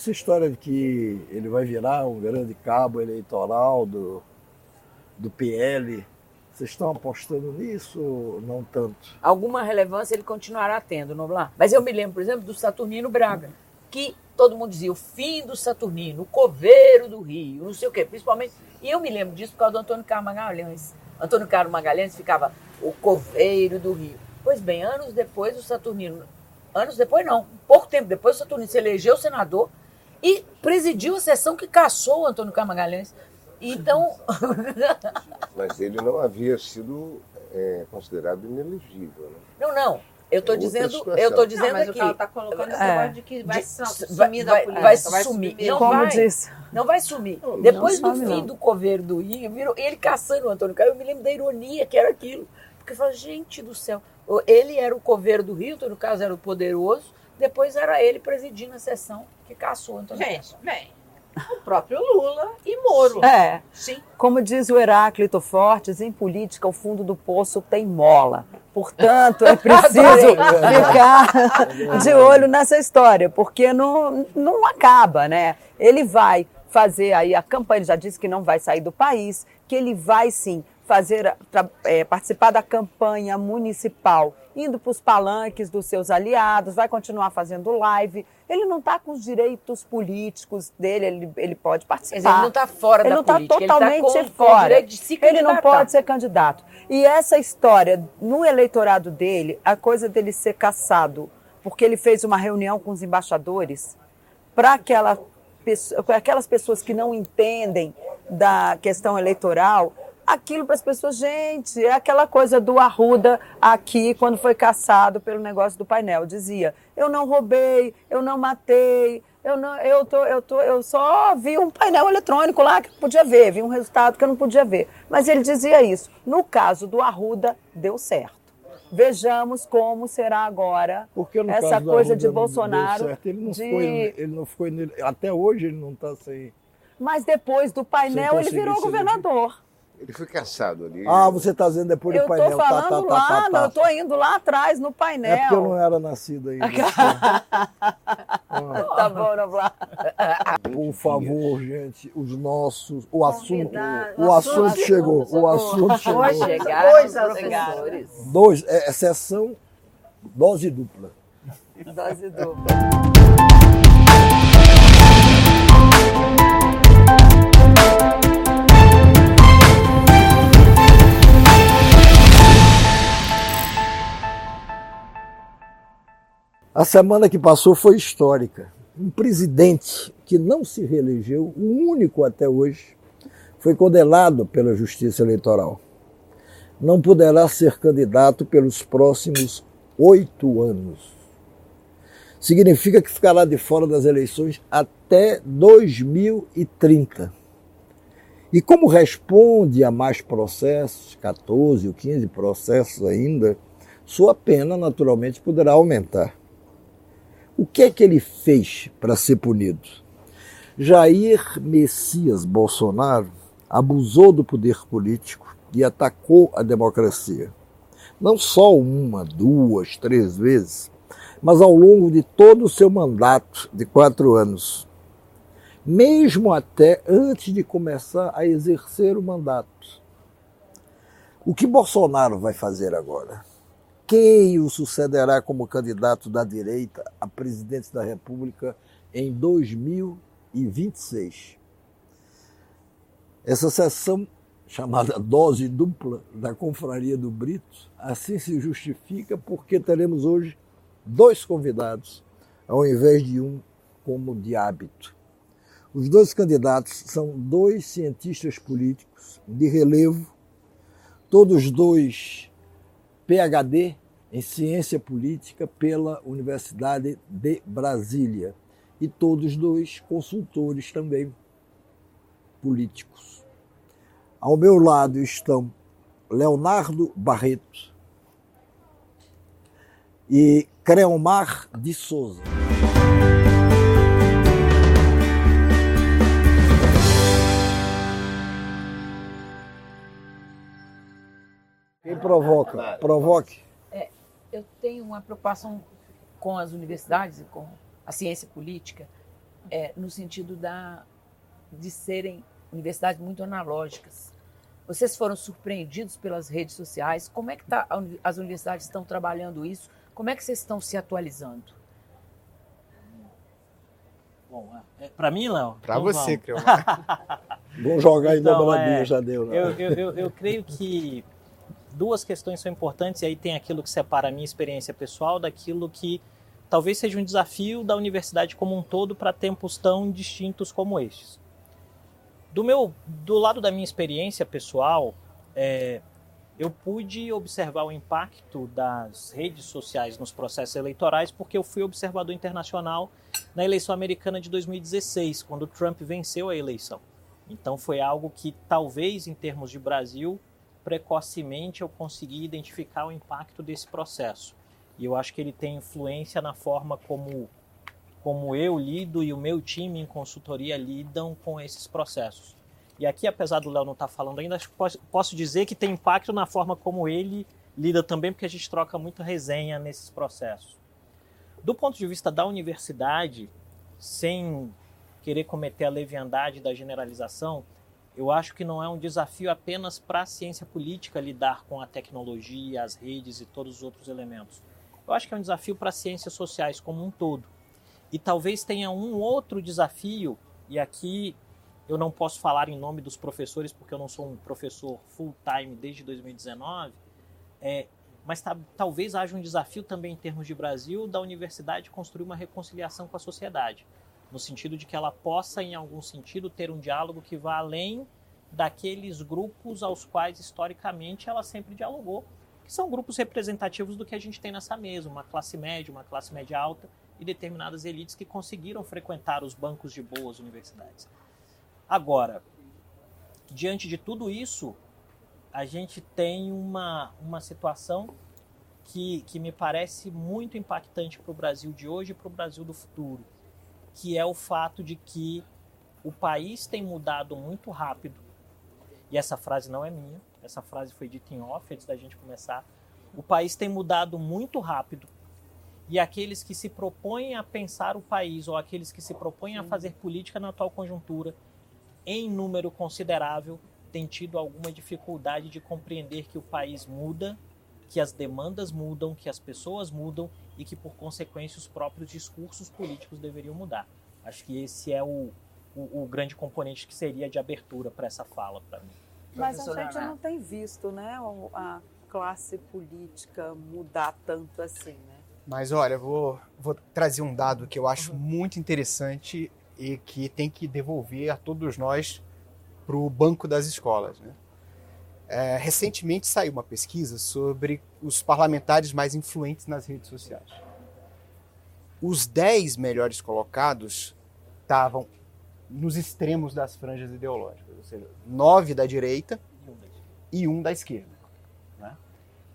Essa história de que ele vai virar um grande cabo eleitoral do, do PL, vocês estão apostando nisso não tanto? Alguma relevância ele continuará tendo, Noblar. Mas eu me lembro, por exemplo, do Saturnino Braga, que todo mundo dizia o fim do Saturnino, o coveiro do Rio, não sei o quê, principalmente. E eu me lembro disso por causa do Antônio Carlos Magalhães. Antônio Carlos Magalhães ficava o coveiro do Rio. Pois bem, anos depois o Saturnino, anos depois não, pouco tempo depois o Saturnino se elegeu senador e presidiu a sessão que caçou o Antônio Magalhães. Então. Mas ele não havia sido é, considerado inelegível. Né? Não, não. Eu estou dizendo, eu tô dizendo não, mas aqui. o cara está colocando esse é, de que vai de, sumir da vai, política. Vai, vai sumir. sumir. Não Como vai. Não vai sumir. Não, Depois não do fim não. do coveiro do Rio, virou, ele caçando o Antônio Carlos, eu me lembro da ironia que era aquilo. Porque eu falei, gente do céu, ele era o coveiro do Rio, Antônio Carlos era o poderoso, depois era ele presidindo a sessão que caçou o Antônio Gente, bem, o próprio Lula e Moro. É, Sim. como diz o Heráclito Fortes, em política o fundo do poço tem mola. Portanto, é preciso ficar de olho nessa história, porque não, não acaba, né? Ele vai fazer aí a campanha, ele já disse que não vai sair do país, que ele vai sim fazer, é, participar da campanha municipal, indo para os palanques dos seus aliados, vai continuar fazendo live. Ele não está com os direitos políticos dele, ele, ele pode participar. Dizer, ele não está fora Ele da não está política, totalmente ele está fora. ele não pode ser candidato. E essa história, no eleitorado dele, a coisa dele ser caçado, porque ele fez uma reunião com os embaixadores, para aquela, aquelas pessoas que não entendem da questão eleitoral, aquilo para as pessoas, gente, é aquela coisa do Arruda aqui, quando foi caçado pelo negócio do painel. Dizia: eu não roubei, eu não matei, eu, não, eu, tô, eu, tô, eu só vi um painel eletrônico lá que eu podia ver, vi um resultado que eu não podia ver. Mas ele dizia isso. No caso do Arruda, deu certo. Vejamos como será agora essa coisa Arruda de Bolsonaro. certo, Ele não, de- foi, ele não foi. Até hoje ele não está sem. Mas depois do painel ele virou governador. Ele foi caçado ali. Ah, você está dizendo depois Eu do painel. tô tá, falando tá, tá, lá, tá, não, tá. eu tô indo lá atrás no painel. É porque eu não era nascido ainda. Tá bom, Noblar. Por favor, gente, os nossos. O assunto, Convidado. o assunto chegou. O assunto chegou. Hoje chegaram Dois assessores. professores. Dois, é, é sessão dose dupla. Dose dupla. A semana que passou foi histórica. Um presidente que não se reelegeu, o único até hoje, foi condenado pela Justiça Eleitoral. Não poderá ser candidato pelos próximos oito anos. Significa que ficará de fora das eleições até 2030. E como responde a mais processos, 14 ou 15 processos ainda, sua pena naturalmente poderá aumentar. O que é que ele fez para ser punido? Jair Messias Bolsonaro abusou do poder político e atacou a democracia. Não só uma, duas, três vezes, mas ao longo de todo o seu mandato de quatro anos. Mesmo até antes de começar a exercer o mandato. O que Bolsonaro vai fazer agora? Quem o sucederá como candidato da direita a presidente da República em 2026. Essa sessão, chamada dose dupla da Confraria do Brito, assim se justifica porque teremos hoje dois convidados, ao invés de um como de hábito. Os dois candidatos são dois cientistas políticos de relevo, todos dois PhD em Ciência Política pela Universidade de Brasília e todos dois consultores também políticos. Ao meu lado estão Leonardo Barreto e Creomar de Souza. Provoca? Provoque. eu tenho uma preocupação com as universidades e com a ciência política, é, no sentido da, de serem universidades muito analógicas. Vocês foram surpreendidos pelas redes sociais? Como é que tá, as universidades estão trabalhando isso? Como é que vocês estão se atualizando? Bom, é, para mim, Léo. Para então você, Creu. Vamos jogar em então, dobradinha, é, já deu. Né? Eu, eu, eu, eu creio que duas questões são importantes, e aí tem aquilo que separa a minha experiência pessoal daquilo que talvez seja um desafio da universidade como um todo para tempos tão distintos como estes. Do meu, do lado da minha experiência pessoal, é, eu pude observar o impacto das redes sociais nos processos eleitorais porque eu fui observador internacional na eleição americana de 2016, quando Trump venceu a eleição. Então foi algo que talvez em termos de Brasil, precocemente eu consegui identificar o impacto desse processo. E eu acho que ele tem influência na forma como como eu lido e o meu time em consultoria lidam com esses processos. E aqui, apesar do Léo não estar tá falando ainda, posso dizer que tem impacto na forma como ele lida também, porque a gente troca muita resenha nesses processos. Do ponto de vista da universidade, sem querer cometer a leviandade da generalização, eu acho que não é um desafio apenas para a ciência política lidar com a tecnologia, as redes e todos os outros elementos. Eu acho que é um desafio para as ciências sociais como um todo. E talvez tenha um outro desafio, e aqui eu não posso falar em nome dos professores, porque eu não sou um professor full-time desde 2019, é, mas tá, talvez haja um desafio também em termos de Brasil da universidade construir uma reconciliação com a sociedade, no sentido de que ela possa, em algum sentido, ter um diálogo que vá além daqueles grupos aos quais historicamente ela sempre dialogou, que são grupos representativos do que a gente tem nessa mesa, uma classe média, uma classe média alta e determinadas elites que conseguiram frequentar os bancos de boas universidades. Agora, diante de tudo isso, a gente tem uma, uma situação que, que me parece muito impactante para o Brasil de hoje e para o Brasil do futuro, que é o fato de que o país tem mudado muito rápido. E essa frase não é minha, essa frase foi dita em off antes da gente começar. O país tem mudado muito rápido. E aqueles que se propõem a pensar o país ou aqueles que se propõem a fazer política na atual conjuntura, em número considerável, tem tido alguma dificuldade de compreender que o país muda, que as demandas mudam, que as pessoas mudam e que, por consequência, os próprios discursos políticos deveriam mudar. Acho que esse é o, o, o grande componente que seria de abertura para essa fala para mim. Mas a gente não tem visto né, a classe política mudar tanto assim. Né? Mas olha, vou, vou trazer um dado que eu acho muito interessante e que tem que devolver a todos nós para o banco das escolas. Né? É, recentemente saiu uma pesquisa sobre os parlamentares mais influentes nas redes sociais. Os 10 melhores colocados estavam nos extremos das franjas ideológicas, ou seja, nove da direita e um da esquerda. Né?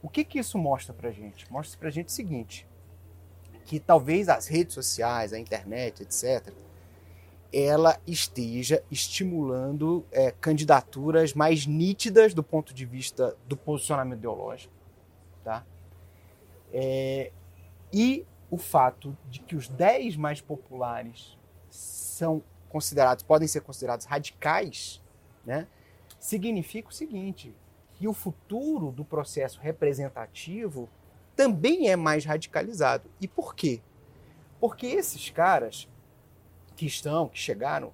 O que, que isso mostra para gente? Mostra para gente o seguinte, que talvez as redes sociais, a internet, etc., ela esteja estimulando é, candidaturas mais nítidas do ponto de vista do posicionamento ideológico, tá? É, e o fato de que os 10 mais populares são considerados, podem ser considerados radicais, né? Significa o seguinte, que o futuro do processo representativo também é mais radicalizado. E por quê? Porque esses caras que estão, que chegaram,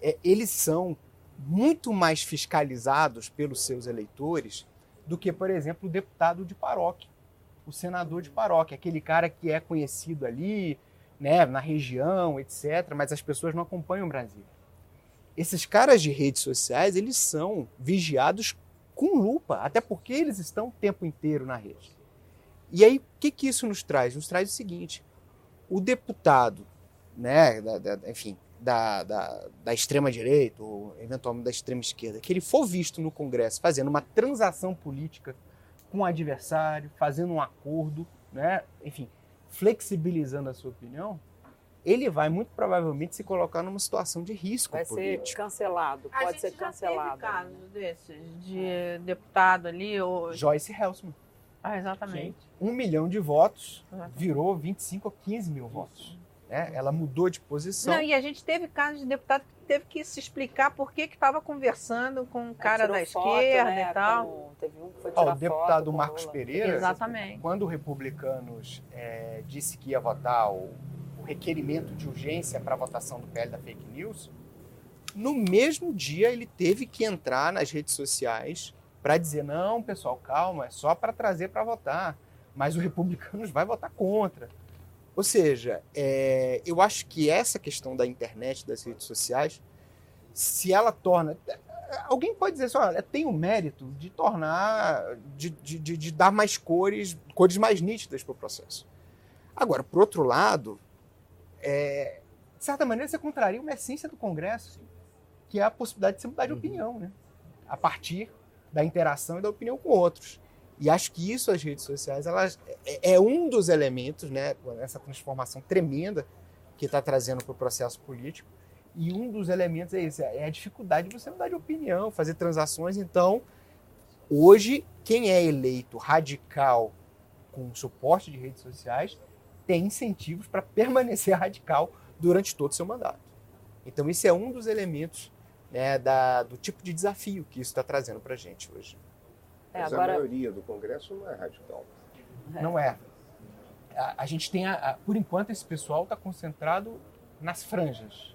é, eles são muito mais fiscalizados pelos seus eleitores do que, por exemplo, o deputado de paróquia, o senador de paróquia, aquele cara que é conhecido ali, né, na região, etc., mas as pessoas não acompanham o Brasil. Esses caras de redes sociais, eles são vigiados com lupa, até porque eles estão o tempo inteiro na rede. E aí, o que, que isso nos traz? Nos traz o seguinte: o deputado né, da, da, enfim, da, da, da extrema-direita ou eventualmente da extrema-esquerda, que ele for visto no Congresso fazendo uma transação política com o adversário, fazendo um acordo, né, enfim, flexibilizando a sua opinião, ele vai muito provavelmente se colocar numa situação de risco vai político. ser cancelado, pode a ser cancelado. Já teve casos desses de deputado ali ou Joyce Helsman. Ah, exatamente. Um milhão de votos virou 25 ou 15 mil votos. Né? ela mudou de posição. Não, e a gente teve casos de deputado que teve que se explicar por que estava conversando com um cara da esquerda né, e tal. com- teve um que foi Ó, tirar o deputado Marcos Lula. Pereira, Exatamente. quando o Republicanos é, disse que ia votar o, o requerimento de urgência para a votação do PL da fake news, no mesmo dia ele teve que entrar nas redes sociais para dizer: não, pessoal, calma, é só para trazer para votar, mas o Republicanos vai votar contra. Ou seja, é, eu acho que essa questão da internet, das redes sociais, se ela torna. Alguém pode dizer assim, olha, tem o mérito de tornar, de, de, de- de dar mais cores, cores mais nítidas para o processo. Agora, por outro lado, é, de certa maneira você contraria uma essência do Congresso, que é a possibilidade de você mudar de opinião, né? A partir da interação e da opinião com outros. E acho que isso, as redes sociais, elas, é, é um dos elementos, né? Essa transformação tremenda que está trazendo para o processo político. E um dos elementos é esse, é a dificuldade de você mudar de opinião, fazer transações. Então, hoje, quem é eleito radical com suporte de redes sociais tem incentivos para permanecer radical durante todo o seu mandato. Então, isso é um dos elementos né, da, do tipo de desafio que isso está trazendo para a gente hoje. É, Mas agora- a maioria do Congresso não é radical. Não é. A, a gente tem, a, a- por enquanto, esse pessoal está concentrado nas franjas.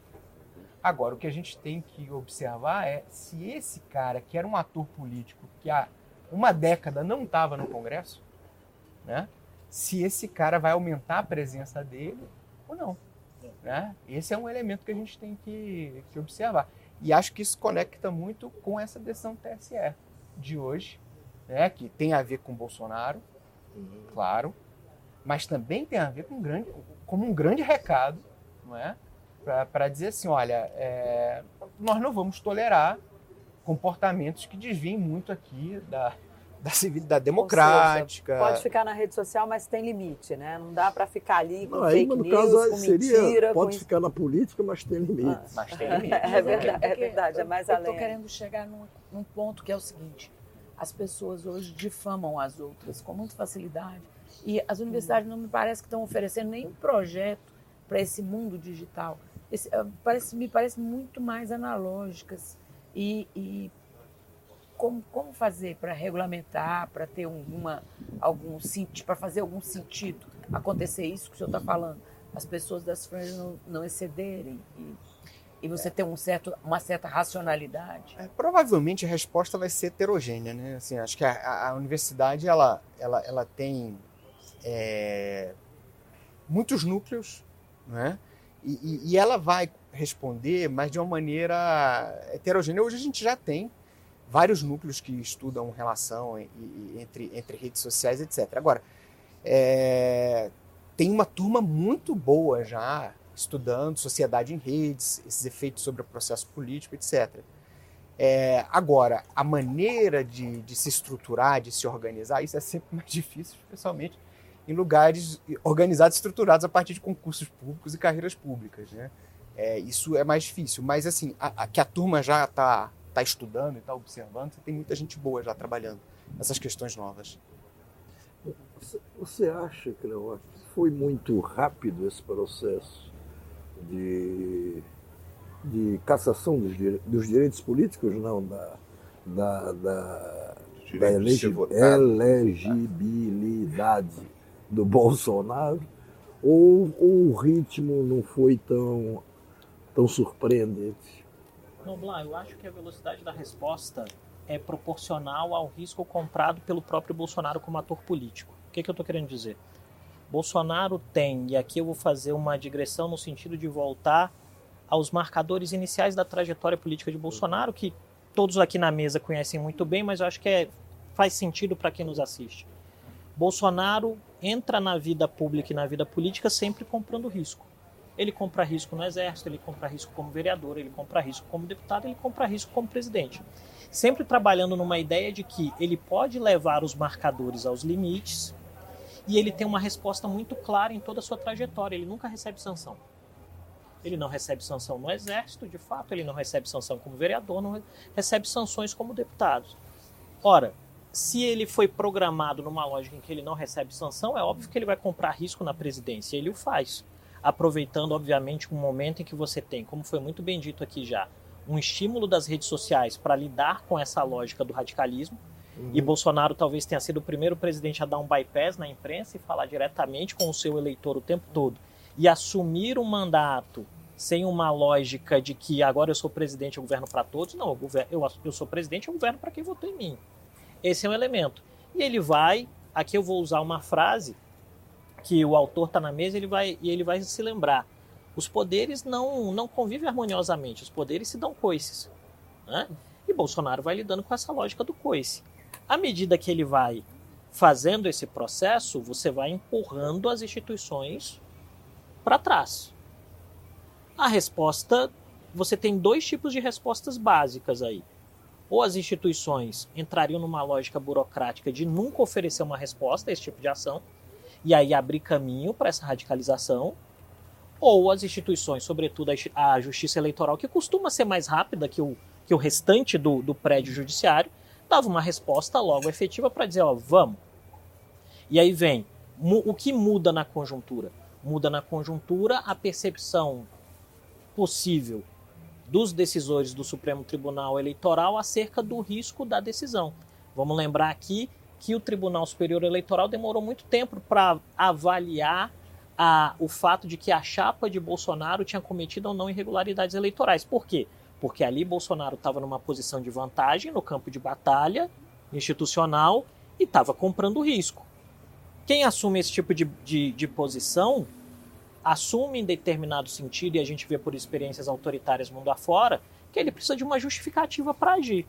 Agora, o que a gente tem que observar é se esse cara, que era um ator político, que há uma década não estava no Congresso, né? se esse cara vai aumentar a presença dele ou não. Né? Esse é um elemento que a gente tem que, que observar. E acho que isso conecta muito com essa decisão do TSE de hoje, né? que tem a ver com o Bolsonaro, claro, mas também tem a ver com um grande, como um grande recado, não é? Para dizer assim, olha, é, nós não vamos tolerar comportamentos que desviem muito aqui da, da civilidade democrática. Pode ficar na rede social, mas tem limite, né? Não dá para ficar ali com Não, aí, fake no news, caso, com seria, mentira, pode com ficar na política, mas tem limites. Mas tem limite. É verdade, é verdade, é mais eu além. estou querendo chegar num, num ponto que é o seguinte: as pessoas hoje difamam as outras com muita facilidade. E as universidades não me parece que estão oferecendo nenhum projeto para esse mundo digital. Esse, eh, parece, me parece muito mais analógicas. E, e como, como fazer para regulamentar, para ter alguma, algum sentido, para fazer algum sentido acontecer isso que o senhor está falando? As pessoas das franjas não, não excederem e, e você ter um certo, uma certa racionalidade. É, provavelmente a resposta vai ser heterogênea, né? Assim, acho que a, a- universidade ela, ela, ela tem é, muitos núcleos, né? E, e- e ela vai responder, mas de uma maneira heterogênea. Hoje a gente já tem vários núcleos que estudam relação entre, entre redes sociais, etc. Agora, é, tem uma turma muito boa já estudando sociedade em redes, esses efeitos sobre o processo político, etc. É, agora, a maneira de, de se estruturar, de se organizar, isso é sempre mais difícil, especialmente em lugares organizados, estruturados a partir de concursos públicos e carreiras públicas. Né? É, isso é mais difícil, mas assim, a, a- que a turma já está tá estudando e está observando, tem muita gente boa já trabalhando nessas questões novas. Você- acha, Cleo, que foi muito rápido esse processo de, de cassação dos, dire- dos direitos políticos, não, da, da, da, da elegi- elegibilidade do Bolsonaro? Ou, ou o ritmo não foi tão, tão surpreendente? Noblar, eu acho que a velocidade da resposta é proporcional ao risco comprado pelo próprio Bolsonaro como ator político. O que, que eu estou querendo dizer? Bolsonaro tem, e aqui eu vou fazer uma digressão no sentido de voltar aos marcadores iniciais da trajetória política de Bolsonaro, que todos aqui na mesa conhecem muito bem, mas eu acho que é, faz sentido para quem nos assiste. Bolsonaro entra na vida pública e na vida política sempre comprando risco. Ele compra risco no exército, ele compra risco como vereador, ele compra risco como deputado, ele compra risco como presidente. Sempre trabalhando numa ideia de que ele pode levar os marcadores aos limites e ele tem uma resposta muito clara em toda a sua trajetória. Ele nunca recebe sanção. Ele não recebe sanção no exército, de fato, ele não recebe sanção como vereador, não re- recebe sanções como deputado. Ora, se ele foi programado numa lógica em que ele não recebe sanção, é óbvio que ele vai comprar risco na presidência, ele o faz. aproveitando, obviamente, um momento em que você tem, como foi muito bem dito aqui já, um estímulo das redes sociais para lidar com essa lógica do radicalismo. Uhum. E Bolsonaro talvez tenha sido o primeiro presidente a dar um bypass na imprensa e falar diretamente com o seu eleitor o tempo todo e assumir um mandato sem uma lógica de que agora eu sou presidente, eu governo para todos. Não, eu, governo, eu, eu sou presidente, eu governo para quem votou em mim. Esse é um elemento. E ele vai, aqui eu vou usar uma frase que o autor está na mesa ele vai, e ele vai se lembrar. Os poderes não, não convivem harmoniosamente, os poderes se dão coices. Né? E Bolsonaro vai lidando com essa lógica do coice. À medida que ele vai fazendo esse processo, você vai empurrando as instituições para trás. A resposta, você tem dois tipos de respostas básicas aí. Ou as instituições entrariam numa lógica burocrática de nunca oferecer uma resposta a esse tipo de ação, e aí abrir caminho para essa radicalização, ou as instituições, sobretudo a justiça eleitoral, que costuma ser mais rápida que o, que o restante do, do prédio judiciário, dava uma resposta logo efetiva para dizer, ó, vamos. E aí vem, o que muda na conjuntura? Muda na conjuntura a percepção possível dos decisores do Supremo Tribunal Eleitoral acerca do risco da decisão. Vamos lembrar aqui que o Tribunal Superior Eleitoral demorou muito tempo para avaliar a, o fato de que a chapa de Bolsonaro tinha cometido ou não irregularidades eleitorais. Por quê? Porque ali Bolsonaro estava numa posição de vantagem no campo de batalha institucional e estava comprando risco. Quem assume esse tipo de, de, de posição assume em determinado sentido, e a gente vê por experiências autoritárias mundo afora, que ele precisa de uma justificativa para agir.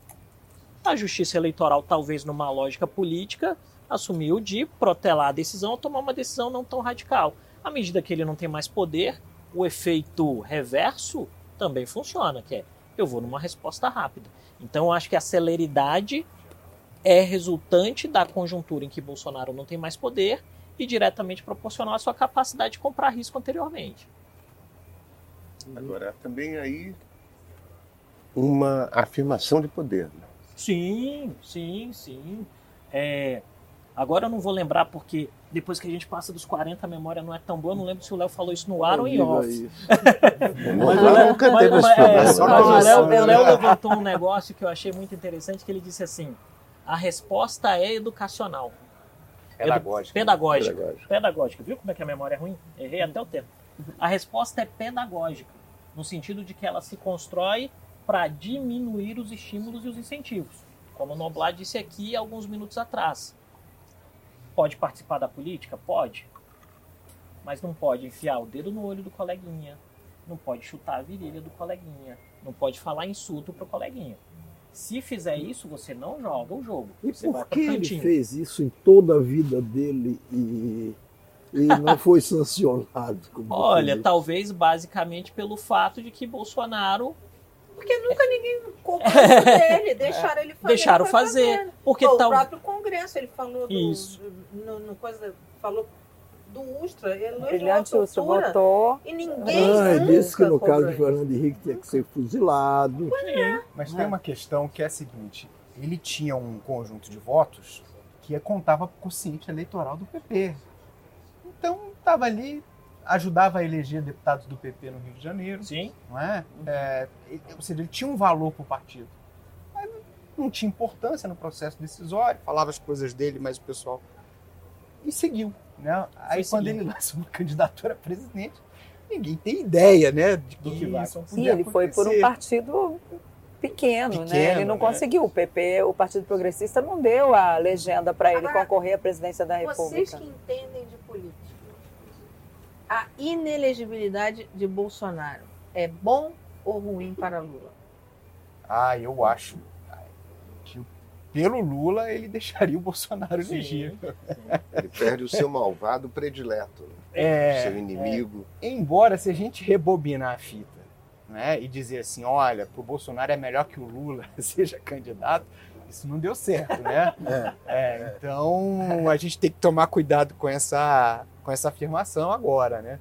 A justiça eleitoral, talvez numa lógica política, assumiu de protelar a decisão ou tomar uma decisão não tão radical. À medida que ele não tem mais poder, o efeito reverso também funciona, que é eu vou numa resposta rápida. Então eu acho que a celeridade é resultante da conjuntura em que Bolsonaro não tem mais poder e diretamente proporcional à sua capacidade de comprar risco anteriormente. Agora, também aí uma afirmação de poder. Né? Sim, sim, sim. É, Agora eu não vou lembrar porque depois que a gente passa dos 40 a memória não é tão boa. Eu não lembro se o Léo falou isso no ar ou em off. mas o Léo nunca teve problema. o Léo levantou um negócio que eu achei muito interessante, que ele disse assim, a resposta é educacional. Pedagógica. Pedagógica. Pedagógica. Pedagógica. Viu como é que a memória é ruim? Errei até o tempo. A resposta é pedagógica, no sentido de que ela se constrói para diminuir os estímulos e os incentivos. Como o Noblar disse aqui alguns minutos atrás Pode participar da política? Pode. Mas não pode enfiar o dedo no olho do coleguinha, não pode chutar a virilha do coleguinha, não pode falar insulto pro coleguinha. Se fizer isso, você não joga o jogo. E por que ele fez isso em toda a vida dele e, e não foi sancionado? Olha, talvez basicamente pelo fato de que Bolsonaro porque nunca ninguém cobrou dele, deixaram ele fazer. Deixaram fazer. Porque Pô, tal... O próprio Congresso, ele falou do, Isso. Do, no, no, coisa, falou do Ustra, ele não Brilhante Ustra votou. E ninguém. Ah, disse que no caso de Fernando Henrique tinha que ser fuzilado. É. Mas tem uma questão que é a seguinte: ele tinha um conjunto de votos que contava com o quociente eleitoral do PP. Então, estava ali ajudava a eleger deputados do PP no Rio de Janeiro. Sim. Não é? é ou seja, ele tinha um valor para o partido. Mas não tinha importância no processo decisório, falava as coisas dele, mas o pessoal. E seguiu. Né? Aí quando ele lançou uma candidatura a presidente, ninguém tem ideia né, de do que vai Sim, ele acontecer. foi por um partido pequeno, pequeno né? Ele não né? conseguiu. O PP, o Partido Progressista, não deu a legenda para ele Agora, concorrer à presidência da República. Vocês que entendem a inelegibilidade de Bolsonaro é bom ou ruim para Lula? Ah, eu acho que pelo Lula ele deixaria o Bolsonaro elegível. Ele perde o seu malvado predileto, né? é, seu inimigo. É. Embora se a gente rebobinar a fita né, e dizer assim, olha, para o Bolsonaro é melhor que o Lula seja candidato, isso não deu certo, né? É. É, então a gente tem que tomar cuidado com essa, com essa afirmação agora, né?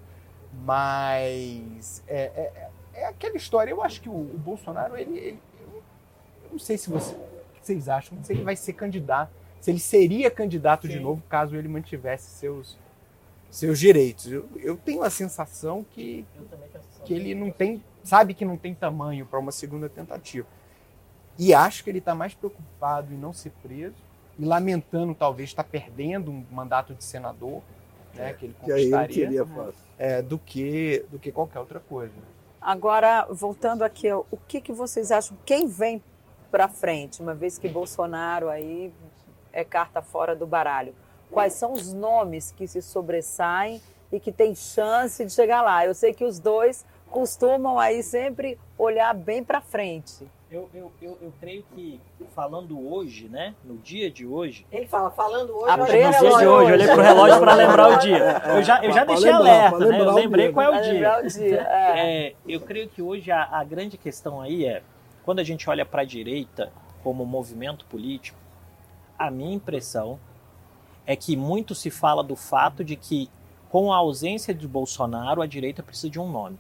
Mas é, é, é aquela história. Eu acho que o, o Bolsonaro, ele, ele, eu não sei se você, vocês acham, se ele vai ser candidato, se ele seria candidato Sim. de novo caso ele mantivesse seus seus direitos. Eu, eu tenho a sensação que, que ele não tem, sabe que não tem tamanho para uma segunda tentativa. E acho que ele está mais preocupado em não ser preso e lamentando talvez estar perdendo um mandato de senador, né, que ele Que ele conquistaria, fácil. é, do que do que qualquer outra coisa. Agora, voltando aqui, o que, que vocês acham? Quem vem para frente, uma vez que Bolsonaro aí é carta fora do baralho? Quais são os nomes que se sobressaem e que têm chance de chegar lá? Eu sei que os dois costumam aí sempre olhar bem para frente. Eu, eu, eu, eu creio que, falando hoje, né? No dia de hoje. Ele fala, falando hoje, A olha presa pro No dia de hoje, eu olhei pro relógio para lembrar o dia. Eu já, eu já Pra deixei lembrar, alerta, né? Eu lembrei dia. qual é o dia. o dia. É. É, eu creio que hoje a, a grande questão aí é, quando a gente olha para a direita como movimento político, a minha impressão é que muito se fala do fato de que, com a ausência de Bolsonaro, a direita precisa de um nome.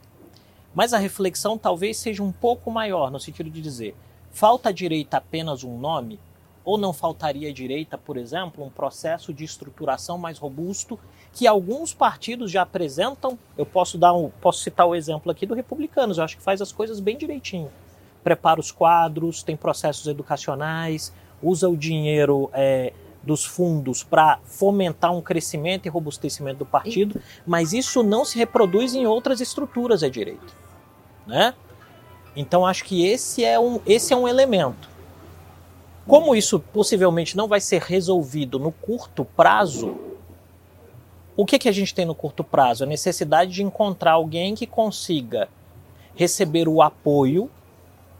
Mas a reflexão talvez seja um pouco maior, no sentido de dizer, falta à direita apenas um nome? Ou não faltaria à direita, por exemplo, um processo de estruturação mais robusto que alguns partidos já apresentam? Eu posso dar um, posso citar o exemplo aqui do Republicanos, eu acho que faz as coisas bem direitinho. Prepara os quadros, tem processos educacionais, usa o dinheiro é, dos fundos para fomentar um crescimento e robustecimento do partido, mas isso não se reproduz em outras estruturas à direita, né? Então acho que esse é um, esse é um elemento. Como isso possivelmente não vai ser resolvido no curto prazo, o que, que a gente tem no curto prazo? A necessidade de encontrar alguém que consiga receber o apoio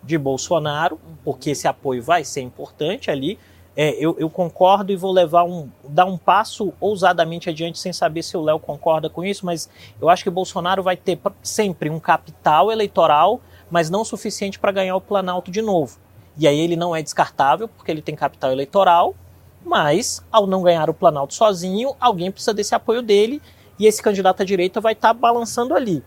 de Bolsonaro, porque esse apoio vai ser importante ali. É, eu, eu concordo e vou levar um, dar um passo ousadamente adiante sem saber se o Léo concorda com isso, mas eu acho que Bolsonaro vai ter pr- sempre um capital eleitoral, mas não suficiente para ganhar o Planalto de novo. E aí ele não é descartável, porque ele tem capital eleitoral, mas ao não ganhar o Planalto sozinho, alguém precisa desse apoio dele e esse candidato à direita vai estar balançando ali.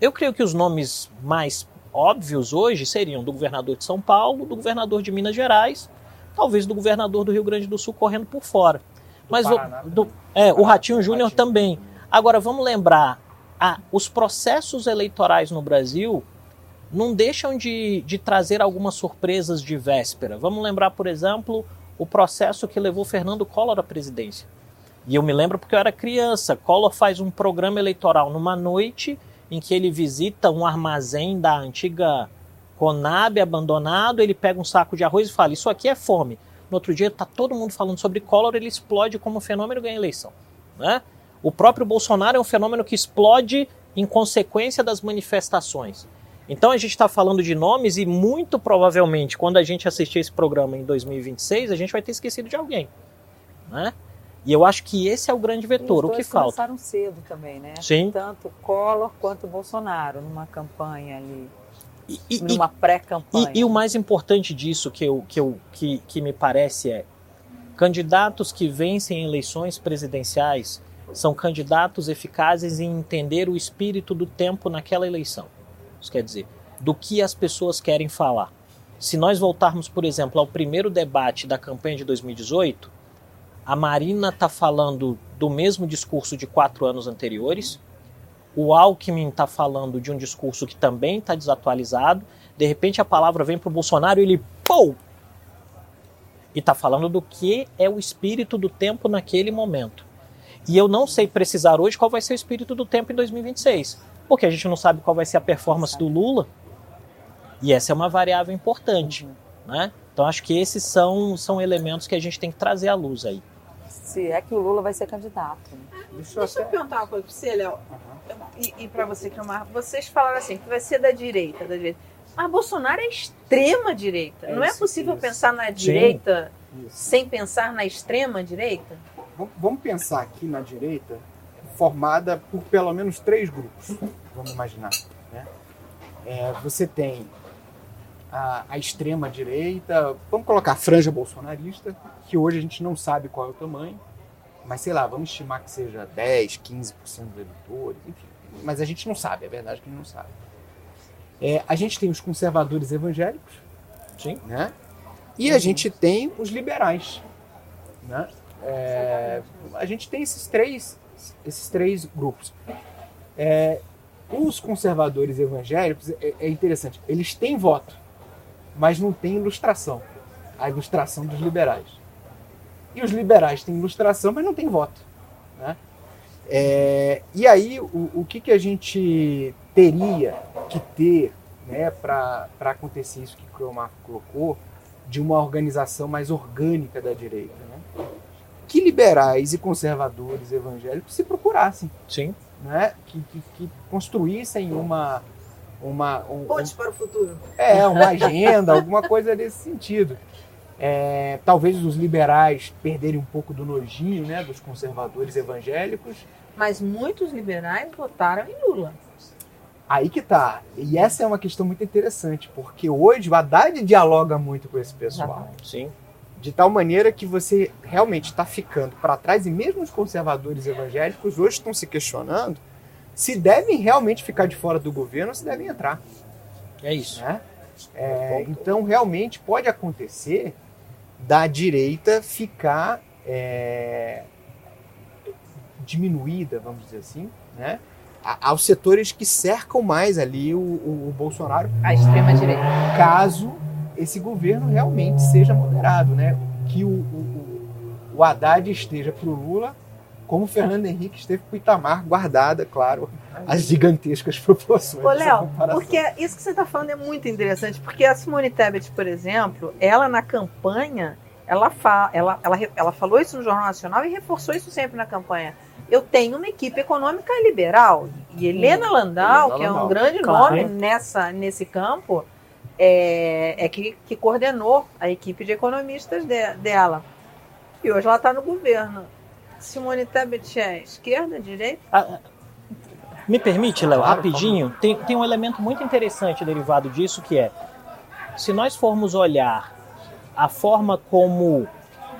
Eu creio que os nomes mais óbvios hoje seriam do governador de São Paulo, do governador de Minas Gerais, talvez do governador do Rio Grande do Sul correndo por fora. Mas o, Paraná do- é, o Ratinho Júnior também. Agora vamos lembrar, ah, os processos eleitorais no Brasil não deixam de, de trazer algumas surpresas de véspera. Vamos lembrar, por exemplo, o processo que levou Fernando Collor à presidência. E eu me lembro porque eu era criança. Collor faz um programa eleitoral numa noite em que ele visita um armazém da antiga Conab abandonado, ele pega um saco de arroz e fala: Isso aqui é fome. No outro dia, tá todo mundo falando sobre Collor, ele explode como fenômeno e ganha eleição. Né? O próprio Bolsonaro é um fenômeno que explode em consequência das manifestações. Então a gente está falando de nomes e muito provavelmente, quando a gente assistir esse programa em 2026, a gente vai ter esquecido de alguém. Né? E eu acho que esse é o grande vetor. O que falta? começaram cedo também, né? Sim. Tanto Collor quanto Bolsonaro numa campanha ali, E, e- numa pré-campanha. E, e o mais importante disso que, eu, que, eu, que, que me parece é candidatos que vencem eleições presidenciais são candidatos eficazes em entender o espírito do tempo naquela eleição. Isso quer dizer, do que as pessoas querem falar. Se nós voltarmos, por exemplo, ao primeiro debate da campanha de 2018, a Marina está falando do mesmo discurso de quatro anos anteriores, o Alckmin está falando de um discurso que também está desatualizado, de repente a palavra vem para o Bolsonaro e ele, pô! E está falando do que é o espírito do tempo naquele momento. E eu não sei precisar hoje qual vai ser o espírito do tempo em 2026, porque a gente não sabe qual vai ser a performance do Lula, e essa é uma variável importante. Né? Então acho que esses são, são elementos que a gente tem que trazer à luz aí. Se é que o Lula vai ser candidato. Deixa eu Deixa eu até- perguntar uma coisa pra você, Léo. E, e para você, Cleomar. Vocês falaram assim, que vai ser da direita, da direita. Mas Bolsonaro é extrema direita. É Não é possível isso. pensar na direita sem pensar na extrema direita? Vam- Vamos pensar aqui na direita, formada por pelo menos três grupos. Vamos imaginar. né? É, você tem a, a extrema direita, vamos colocar a franja bolsonarista, que hoje a gente não sabe qual é o tamanho, mas sei lá, vamos estimar que seja 10, 15% dos eleitores, enfim. Mas a gente não sabe, é verdade que a gente não sabe. É, a gente tem os conservadores evangélicos, Sim. né? E a gente tem os liberais, né? É, a gente tem esses três esses três grupos. É, os conservadores evangélicos é, é interessante, eles têm voto, mas não têm ilustração. A ilustração dos liberais. E os liberais têm ilustração, mas não têm voto. Né? É, e aí, o, o que, que a gente teria que ter né, para acontecer isso que o Cleomar colocou, de uma organização mais orgânica da direita? Né? Que liberais e conservadores evangélicos se procurassem. Sim. Né? Que, que, que construíssem uma. uma um, Pontes para o futuro. É, uma agenda, alguma coisa nesse sentido. É, talvez os liberais perderem um pouco do nojinho né, dos conservadores evangélicos. Mas muitos liberais votaram em Lula. Aí que tá. E essa é uma questão muito interessante, porque hoje o Haddad dialoga muito com esse pessoal. Sim. De tal maneira que você realmente está ficando para trás, e mesmo os conservadores evangélicos hoje estão se questionando se devem realmente ficar de fora do governo ou se devem entrar. É isso. Né? É, então, realmente pode acontecer da direita ficar é, diminuída, vamos dizer assim, né? aos setores que cercam mais ali o, o, o Bolsonaro. A extrema-direita. Caso esse governo realmente seja moderado, né? Que o, o, o Haddad esteja para o Lula, como o Fernando Henrique esteve para o Itamar, guardada, claro, as gigantescas proporções. Ô, Léo, porque isso que você está falando é muito interessante, porque a Simone Tebet, por exemplo, ela na campanha, ela, fa ela, ela, ela falou isso no Jornal Nacional e reforçou isso sempre na campanha eu tenho uma equipe econômica liberal. E Helena Landau, Helena que é um grande claro. nome nessa, nesse campo, é, é que, que, coordenou a equipe de economistas de, dela. E hoje ela está no governo. Simone Tebet é esquerda, direita? Ah, me permite, Léo, rapidinho, tem, tem um elemento muito interessante derivado disso que é, se nós formos olhar a forma como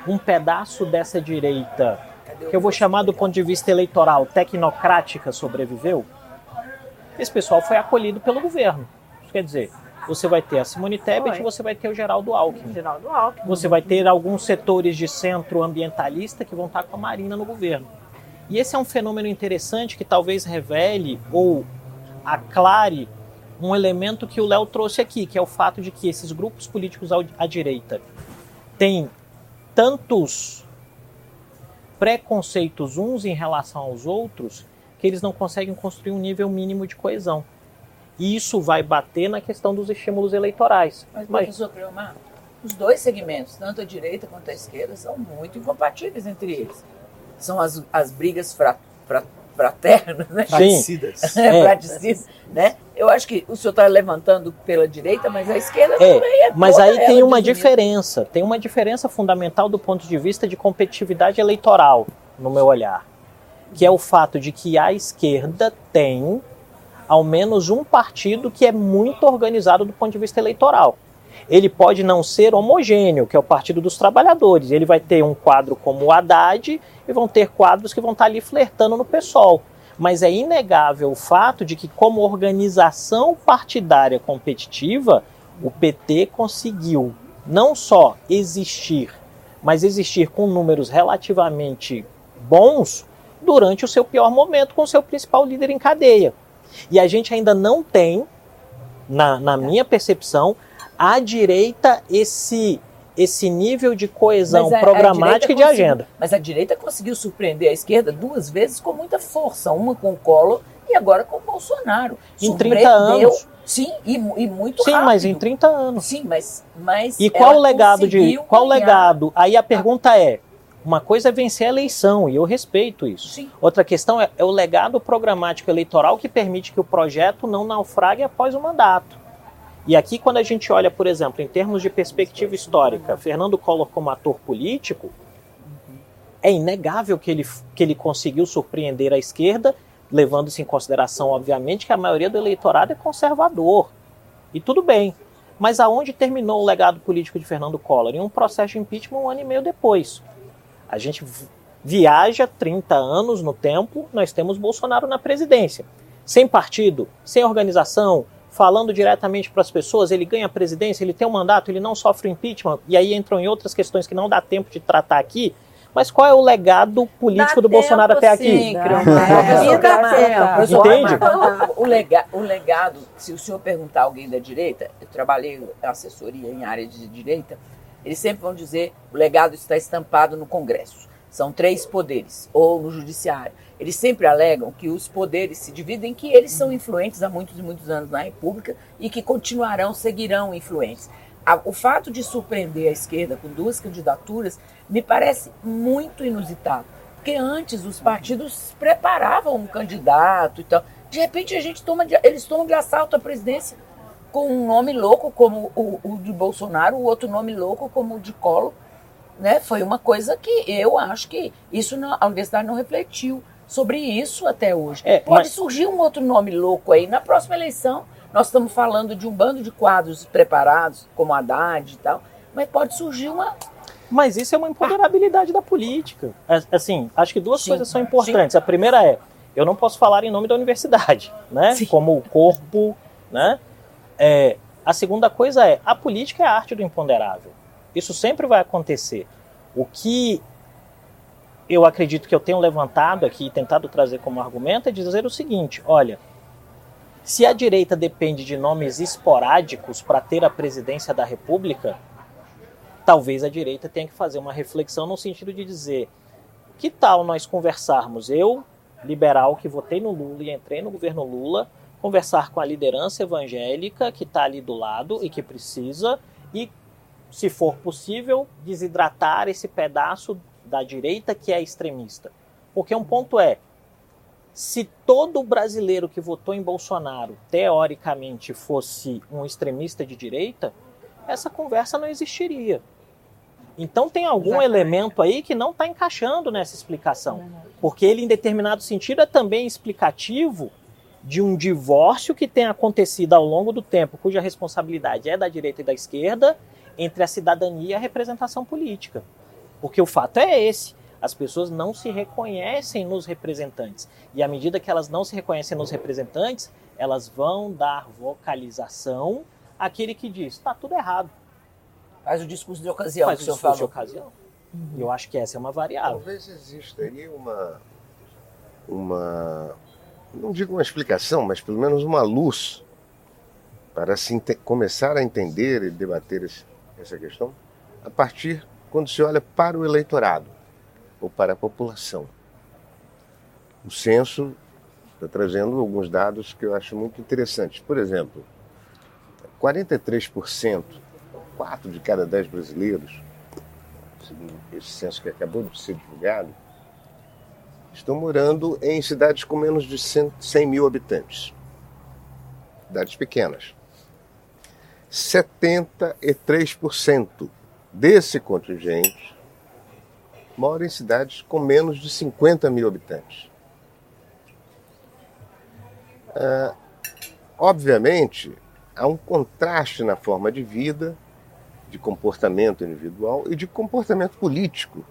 um pedaço dessa direita que eu vou chamar do ponto de vista eleitoral tecnocrática sobreviveu, esse pessoal foi acolhido pelo governo. Isso quer dizer, você vai ter a Simone Tebet e você vai ter o Geraldo Alckmin. Geraldo Alckmin. Você vai ter alguns setores de centro ambientalista que vão estar com a Marina no governo. E esse é um fenômeno interessante que talvez revele ou aclare um elemento que o Léo trouxe aqui, que é o fato de que esses grupos políticos à direita têm tantos preconceitos uns em relação aos outros que eles não conseguem construir um nível mínimo de coesão. E isso vai bater na questão dos estímulos eleitorais. Mas, Mas professor Cleomar, os dois segmentos, tanto a direita quanto a esquerda, são muito incompatíveis entre eles. São as, as brigas fra, fra, fraternas, né? Fraticidas. É, Fraticidas, né? Eu acho que o senhor está levantando pela direita, mas a esquerda é, também é Mas aí tem uma diferença, tem uma diferença fundamental do ponto de vista de competitividade eleitoral, no meu olhar, que é o fato de que a esquerda tem ao menos um partido que é muito organizado do ponto de vista eleitoral. Ele pode não ser homogêneo, que é o Partido dos Trabalhadores. Ele vai ter um quadro como o Haddad e vão ter quadros que vão estar ali flertando no PSOL mas é inegável o fato de que, como organização partidária competitiva, o PT conseguiu não só existir, mas existir com números relativamente bons durante o seu pior momento, com o seu principal líder em cadeia. E a gente ainda não tem, na, na minha percepção, à direita esse esse nível de coesão a, programática a e de agenda. Mas a direita conseguiu surpreender a esquerda duas vezes com muita força, uma com o Collor e agora com o Bolsonaro. Em 30 anos. Sim, e, e muito Sim, rápido. mas em 30 anos. Sim, mas mas E qual o legado de qual o legado? Aí a pergunta é, uma coisa é vencer a eleição, e eu respeito isso. Sim. Outra questão é, é o legado programático eleitoral que permite que o projeto não naufrague após o mandato. E aqui, quando a gente olha, por exemplo, em termos de perspectiva histórica, Fernando Collor como ator político, é inegável que ele, que ele conseguiu surpreender a esquerda, levando-se em consideração, obviamente, que a maioria do eleitorado é conservador. E tudo bem. Mas aonde terminou o legado político de Fernando Collor? Em um processo de impeachment um ano e meio depois. A gente viaja 30 anos no tempo, nós temos Bolsonaro na presidência. Sem partido, sem organização, falando diretamente para as pessoas, ele ganha a presidência, ele tem um mandato, ele não sofre impeachment, e aí entram em outras questões que não dá tempo de tratar aqui, Mas qual é o legado político Dá do Bolsonaro tempo, até aqui? sim, tempo. Entende? O, lega- o legado, se o senhor perguntar a alguém da direita, eu trabalhei em assessoria em área de direita, eles sempre vão dizer o legado está estampado no Congresso. São três poderes, ou no Judiciário. Eles sempre alegam que os poderes se dividem, que eles são influentes há muitos e muitos anos na República e que continuarão, seguirão influentes. O fato de surpreender a esquerda com duas candidaturas me parece muito inusitado. Porque antes os partidos preparavam um candidato e tal. De repente a gente toma de- eles tomam de assalto a presidência com um nome louco como o, o de Bolsonaro, o outro nome louco como o de Collor. Né? Foi uma coisa que eu acho que isso não- a universidade não refletiu sobre isso até hoje. É, Pode mas- surgir um outro nome louco aí na próxima eleição. Nós estamos falando de um bando de quadros preparados, como Haddad e tal, mas pode surgir uma. Mas isso é uma empoderabilidade da política. É, Assim, acho que duas Sim, coisas são importantes. A primeira é, eu não posso falar em nome da universidade, né? Sim. Como corpo, né? É, a segunda coisa é, a política é a arte do imponderável. Isso sempre vai acontecer. O que eu acredito que eu tenho levantado aqui e tentado trazer como argumento é dizer o seguinte: olha, se a direita depende de nomes esporádicos para ter a presidência da República, talvez a direita tenha que fazer uma reflexão no sentido de dizer: que tal nós conversarmos, eu, liberal, que votei no Lula e entrei no governo Lula, conversar com a liderança evangélica que está ali do lado e que precisa, e, se for possível, desidratar esse pedaço da direita que é extremista. Porque um ponto é: se todo brasileiro que votou em Bolsonaro, teoricamente, fosse um extremista de direita, essa conversa não existiria. Então tem algum Exatamente. elemento aí que não está encaixando nessa explicação. Porque ele, em determinado sentido, é também explicativo de um divórcio que tem acontecido ao longo do tempo, cuja responsabilidade é da direita e da esquerda, entre a cidadania e a representação política. Porque o fato é esse. As pessoas não se reconhecem nos representantes. E à medida que elas não se reconhecem nos representantes, elas vão dar vocalização àquele que diz: está tudo errado. Faz o discurso de ocasião Faz que o discurso de falou. ocasião. E eu acho que essa é uma variável. Talvez exista aí uma, uma, não digo uma explicação, mas pelo menos uma luz para se começar a entender e debater esse- essa questão a partir quando se olha para o eleitorado ou para a população. O censo está trazendo alguns dados que eu acho muito interessantes. Por exemplo, 43%, 4 de cada 10 brasileiros, segundo esse censo que acabou de ser divulgado, estão morando em cidades com menos de 100, 100 mil habitantes. Cidades pequenas. 73% desse contingente mora em cidades com menos de 50 mil habitantes. Ah, obviamente, há um contraste na forma de vida, de comportamento individual e de comportamento político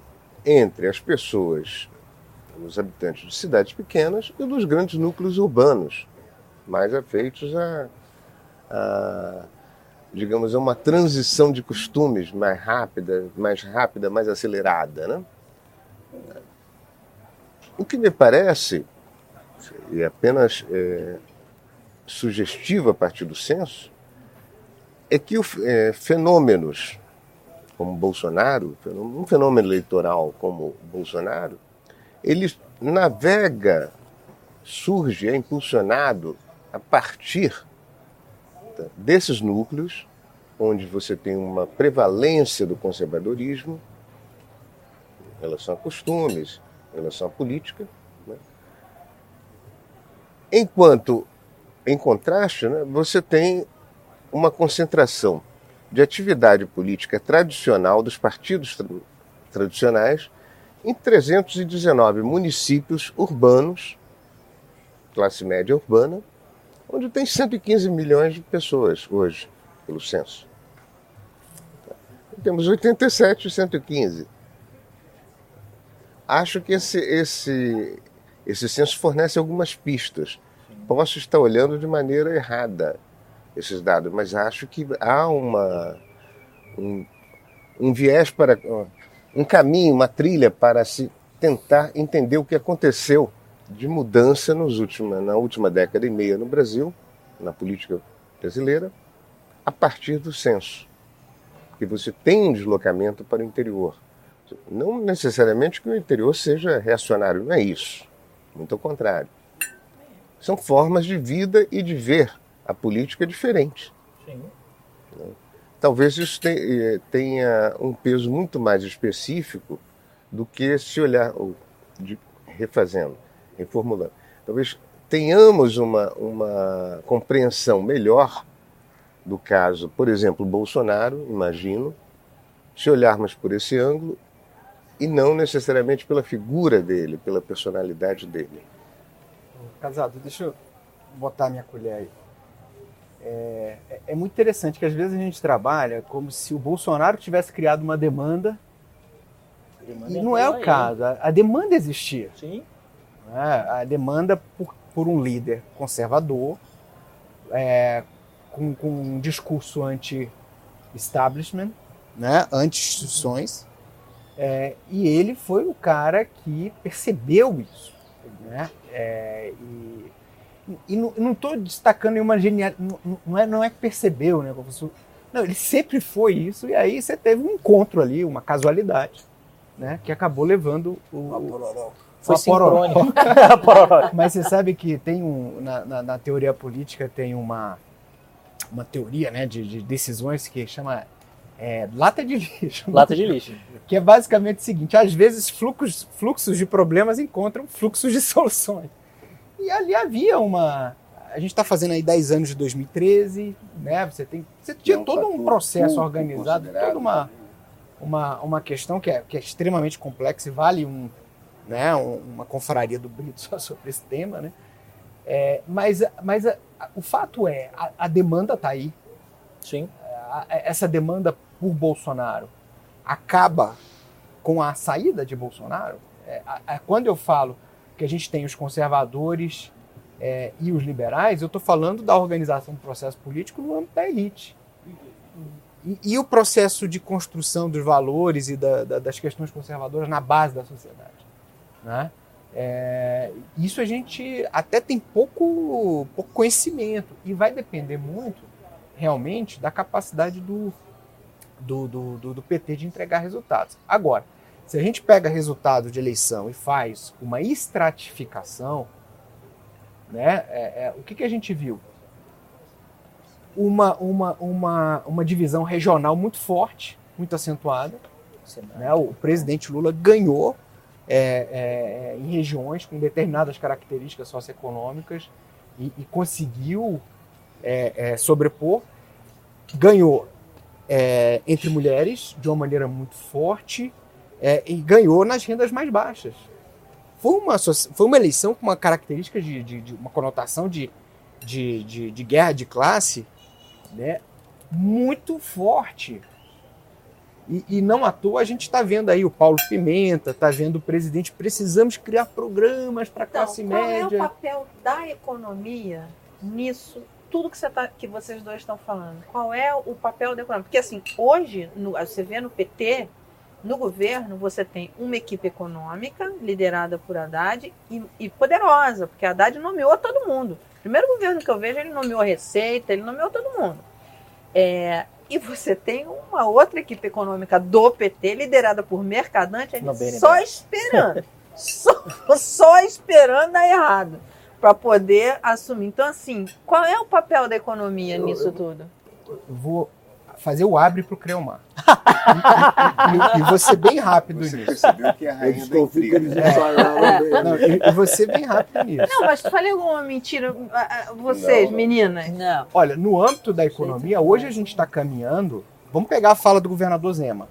entre as pessoas, os habitantes de cidades pequenas e dos grandes núcleos urbanos, mais afeitos a, a digamos, a uma transição de costumes mais rápida, mais rápida, mais acelerada, né? O que me parece, e apenas é, sugestivo a partir do censo, é que o, é, fenômenos como Bolsonaro, um fenômeno eleitoral como Bolsonaro, ele navega, surge, é impulsionado a partir desses núcleos onde você tem uma prevalência do conservadorismo em relação a costumes, em relação à política, né? enquanto, em contraste, né, você tem uma concentração de atividade política tradicional dos partidos tra tradicionais em 319 municípios urbanos, classe média urbana, onde tem 115 milhões de pessoas hoje, pelo censo. Temos 87 e 115. Acho que esse, esse, esse censo fornece algumas pistas. Posso estar olhando de maneira errada esses dados, mas acho que há uma, um, um viés para um caminho, uma trilha para se tentar entender o que aconteceu de mudança nos última, na última década e meia no Brasil, na política brasileira, a partir do censo. Porque você tem um deslocamento para o interior. Não necessariamente que o interior seja reacionário, não é isso. Muito ao contrário. São formas de vida e de ver a política diferente. Sim. Talvez isso eh, tenha um peso muito mais específico do que se olhar, refazendo, reformulando. Talvez tenhamos uma, uma compreensão melhor do caso, por exemplo, Bolsonaro, imagino, se olharmos por esse ângulo e não necessariamente pela figura dele, pela personalidade dele. Casado, deixa eu botar minha colher aí. É, é, é, muito interessante que às vezes a gente trabalha como se o Bolsonaro tivesse criado uma demanda, demanda e não é o caso. A, a, demanda existia. Sim. É, a demanda por, por, um líder conservador, é, com, com, um discurso anti-establishment, né, anti-instituições, é, e ele foi o cara que percebeu isso. Né? É, e, e não estou destacando nenhuma genialidade, não, não, é, não é que percebeu, né, professor? Não, ele sempre foi isso, e aí você teve um encontro ali, uma casualidade, né, que acabou levando o. Foi sincrônico. Mas você sabe que tem um. Na, na, na, teoria política tem uma, uma teoria né, de, de decisões que chama é, lata de lixo. Lata de lixo. Que é basicamente o seguinte: às vezes fluxos, fluxos de problemas encontram fluxos de soluções. E ali havia uma. A gente está fazendo aí 10 anos de 2013, né? Você, tem, você tinha todo um processo organizado, toda uma, uma, uma questão que é, que é extremamente complexa e vale um, né, uma confraria do Brito só sobre esse tema, né? É, mas mas a, a, o fato é, a, a demanda está aí. Sim. essa demanda por Bolsonaro acaba com a saída de Bolsonaro. É, quando eu falo que a gente tem os conservadores é, e os liberais, eu estou falando da organização do processo político no âmbito da elite. E, e o processo de construção dos valores e da, da, das questões conservadoras na base da sociedade. Né? É, isso a gente até tem pouco, pouco conhecimento e vai depender muito, realmente, da capacidade do, do, do, do, PT de entregar resultados. Agora, se a gente pega resultado de eleição e faz uma estratificação, né, é, é, o que, que a gente viu? Uma, uma, uma, uma divisão regional muito forte, muito acentuada. Né? O presidente Lula ganhou é, é, em regiões com determinadas características socioeconômicas e, e conseguiu é, é, sobrepor. Ganhou é, entre mulheres de uma maneira muito forte é, e ganhou nas rendas mais baixas. Foi uma, foi uma eleição com uma característica de, de, de uma conotação de, de, de, de, guerra de classe né, muito forte. E, e não à toa a gente está vendo aí o Paulo Pimenta, está vendo o presidente, precisamos criar programas para a então, classe qual média. Qual é o papel da economia nisso tudo que, você tá, que vocês dois estão falando. Qual é o papel da economia? Porque assim, hoje, no, você vê no PT, no governo, você tem uma equipe econômica liderada por Haddad e, e poderosa, porque Haddad nomeou todo mundo. Primeiro governo que eu vejo, ele nomeou a Receita, ele nomeou todo mundo. É, e você tem uma outra equipe econômica do PT, liderada por Mercadante, só esperando. só, só esperando dar errado para poder assumir. Então, assim, qual é o papel da economia eu, nisso eu, tudo? Vou fazer o abre para o Creomar. e, e, e, você bem rápido você nisso. percebeu que é a rainha da intriga. É. Não, e, e você bem rápido nisso. Não, mas falei alguma mentira, vocês, não, meninas? Não. Olha, no âmbito da economia, hoje a gente está caminhando. Vamos pegar a fala do governador Zema.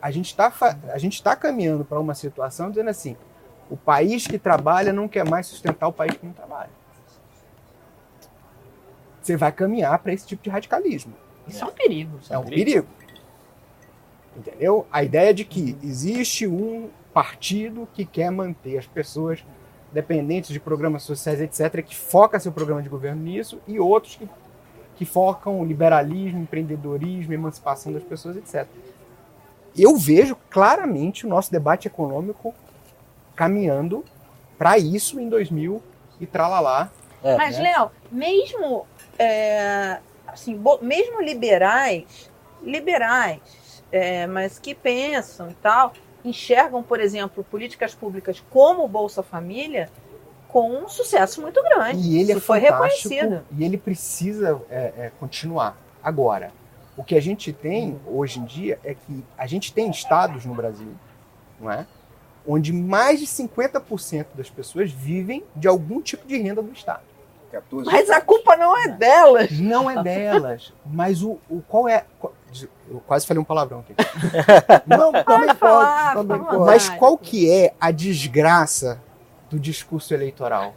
A gente está a gente tá caminhando para uma situação dizendo assim: o país que trabalha não quer mais sustentar o país que não trabalha. Você vai caminhar para esse tipo de radicalismo. Isso é, um perigo. É um perigo. Entendeu? A ideia de que existe um partido que quer manter as pessoas dependentes de programas sociais, etc., que foca seu programa de governo nisso, e outros que, que focam o liberalismo, empreendedorismo, emancipação das pessoas, etc. eu vejo claramente o nosso debate econômico caminhando para isso em 2000 e tralalá. É, Mas, né? Léo, mesmo, é, assim, mesmo liberais, liberais, é, mas que pensam e tal, enxergam, por exemplo, políticas públicas como o Bolsa Família com um sucesso muito grande. E ele Isso é foi reconhecido. E ele precisa é, é, continuar. Agora, o que a gente tem hoje em dia é que a gente tem estados no Brasil, não é? Onde mais de 50% das pessoas vivem de algum tipo de renda do Estado. Mas a culpa não é delas. Não é delas. Mas o, o qual é. Eu quase falei um palavrão aqui. Não, também pode. Também pode. Mas qual que é a desgraça do discurso eleitoral?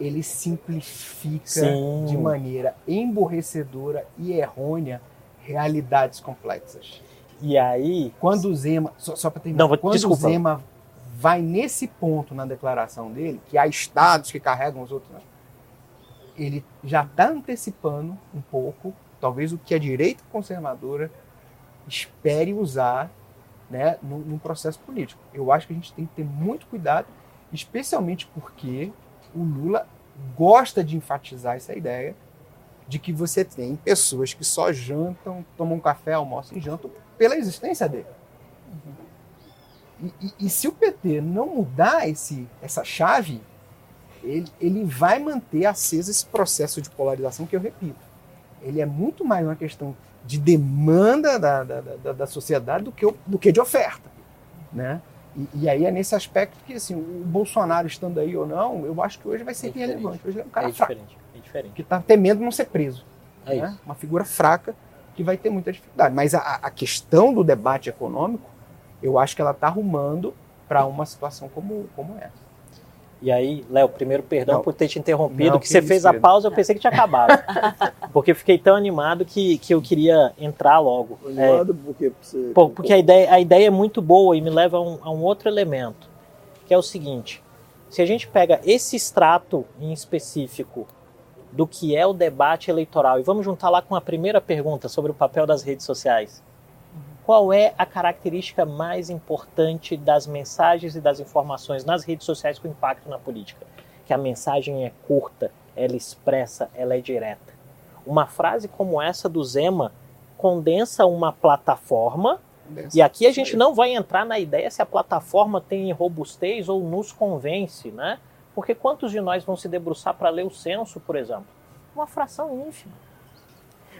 Ele simplifica Sim. de maneira emborrecedora e errônea realidades complexas. E aí. Quando o Zema. Só, só para terminar. Não, quando desculpa. o Zema vai nesse ponto na declaração dele, que há estados que carregam os outros. Né? Ele já está antecipando um pouco, talvez o que a direita conservadora espere usar né, num, num, processo político. Eu acho que a gente tem que ter muito cuidado, especialmente porque o Lula gosta de enfatizar essa ideia de que você tem pessoas que só jantam, tomam café, almoçam e jantam pela existência dele. E, e, e se o PT não mudar esse, essa chave, ele, ele vai manter aceso esse processo de polarização que eu repito. Ele é muito mais uma questão de demanda da, da, da, da sociedade do que, do que de oferta. Né? E, e, aí é nesse aspecto que assim, o Bolsonaro estando aí ou não, eu acho que hoje vai ser é irrelevante. Hoje é um cara é fraco. É diferente. Que está temendo não ser preso. É né? Uma figura fraca que vai ter muita dificuldade. Mas a, a questão do debate econômico, eu acho que ela está arrumando para uma situação como, como essa. E aí, Léo, primeiro perdão não, por ter te interrompido, não, que, que, você fez a pausa, eu pensei que tinha acabado. porque fiquei tão animado que, que eu queria entrar logo. Animado é, porque você... Pô, porque a ideia, a ideia é muito boa e me leva a um, a um outro elemento, que é o seguinte. Se a gente pega esse extrato em específico do que é o debate eleitoral e vamos juntar lá com a primeira pergunta sobre o papel das redes sociais qual é a característica mais importante das mensagens e das informações nas redes sociais com impacto na política? Que a mensagem é curta, ela expressa, ela é direta. Uma frase como essa do Zema condensa uma plataforma, e aqui a gente não vai entrar na ideia se a plataforma tem robustez ou nos convence, né? Porque quantos de nós vão se debruçar para ler o censo, por exemplo? Uma fração ínfima.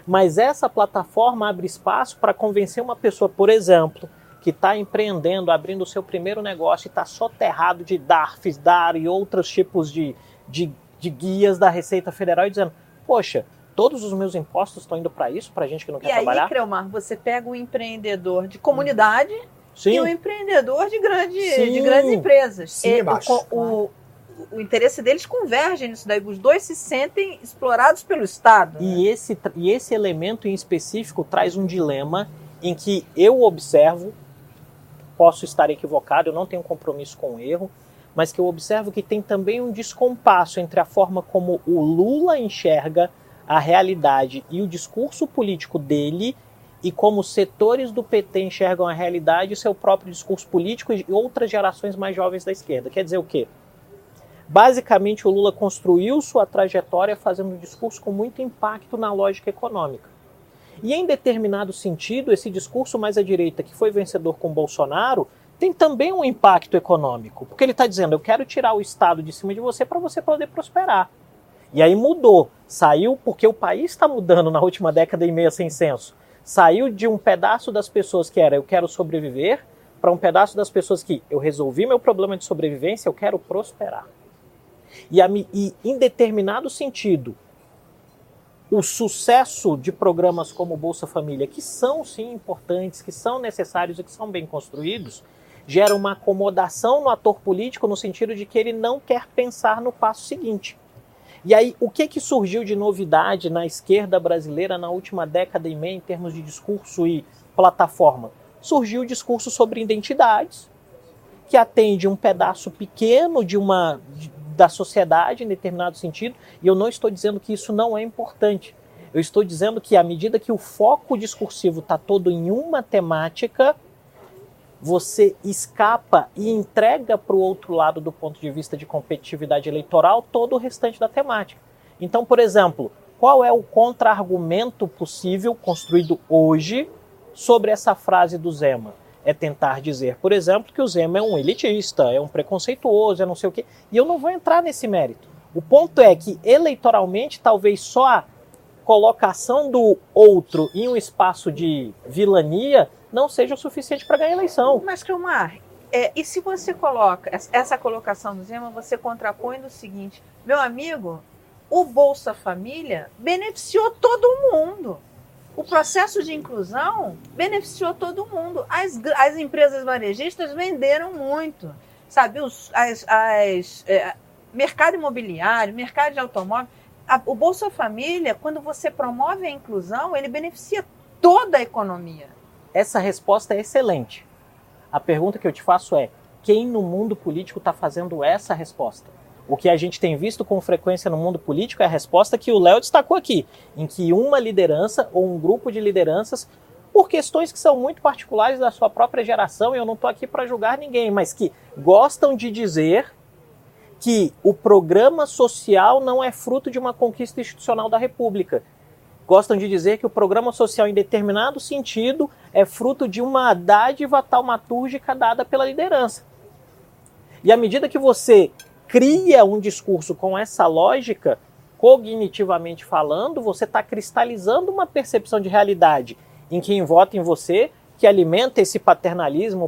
Mas essa plataforma abre espaço para convencer uma pessoa, por exemplo, que está empreendendo, abrindo o seu primeiro negócio e está soterrado de DARFs, DAR e outros tipos de, de, de guias da Receita Federal e dizendo, poxa, todos os meus impostos estão indo para isso, para gente que não quer e trabalhar? E aí, Creomar, você pega um empreendedor de comunidade Sim. e um empreendedor de, grande, de grandes empresas. Sim, e, o, o, o interesse deles converge nisso daí. Os dois se sentem explorados pelo Estado. E, né? esse, e esse elemento em específico traz um dilema em que eu observo, posso estar equivocado, eu não tenho compromisso com o erro, mas que eu observo que tem também um descompasso entre a forma como o Lula enxerga a realidade e o discurso político dele e como setores do PT enxergam a realidade e seu próprio discurso político e outras gerações mais jovens da esquerda. Quer dizer o quê? Basicamente, o Lula construiu sua trajetória fazendo um discurso com muito impacto na lógica econômica. E em determinado sentido, esse discurso mais à direita, que foi vencedor com Bolsonaro, tem também um impacto econômico, porque ele está dizendo: eu quero tirar o Estado de cima de você para você poder prosperar. E aí mudou. Saiu porque o país está mudando na última década e meia sem censo. Saiu de um pedaço das pessoas que era eu quero sobreviver para um pedaço das pessoas que eu resolvi meu problema de sobrevivência, eu quero prosperar. E, a, e em determinado sentido, o sucesso de programas como Bolsa Família, que são sim importantes, que são necessários e que são bem construídos, gera uma acomodação no ator político no sentido de que ele não quer pensar no passo seguinte. E aí, o que, que surgiu de novidade na esquerda brasileira na última década e meia em termos de discurso e plataforma? Surgiu o discurso sobre identidades, que atende um pedaço pequeno de uma, da sociedade em determinado sentido, e eu não estou dizendo que isso não é importante. Eu estou dizendo que à medida que o foco discursivo está todo em uma temática, você escapa e entrega para o outro lado, do ponto de vista de competitividade eleitoral, todo o restante da temática. Então, por exemplo, qual é o contra-argumento possível construído hoje sobre essa frase do Zema? É tentar dizer, por exemplo, que o Zema é um elitista, é um preconceituoso, é não sei o quê. E eu não vou entrar nesse mérito. O ponto é que, eleitoralmente, talvez só a colocação do outro em um espaço de vilania não seja o suficiente para ganhar a eleição. Mas, Cleomar, é, e se você coloca essa colocação do Zema, você contrapõe do seguinte: meu amigo, o Bolsa Família beneficiou todo mundo. O processo de inclusão beneficiou todo mundo. As, as empresas varejistas venderam muito. Sabe, os, as, as é, mercado imobiliário, mercado de automóvel. A, o Bolsa Família, quando você promove a inclusão, ele beneficia toda a economia. Essa resposta é excelente. A pergunta que eu te faço é: quem no mundo político está fazendo essa resposta? O que a gente tem visto com frequência no mundo político é a resposta que o Léo destacou aqui, em que uma liderança ou um grupo de lideranças, por questões que são muito particulares da sua própria geração, e eu não estou aqui para julgar ninguém, mas que gostam de dizer que o programa social não é fruto de uma conquista institucional da República. Gostam de dizer que o programa social, em determinado sentido, é fruto de uma dádiva taumatúrgica dada pela liderança. E à medida que você cria um discurso com essa lógica, cognitivamente falando, você está cristalizando uma percepção de realidade em quem vota em você, que alimenta esse paternalismo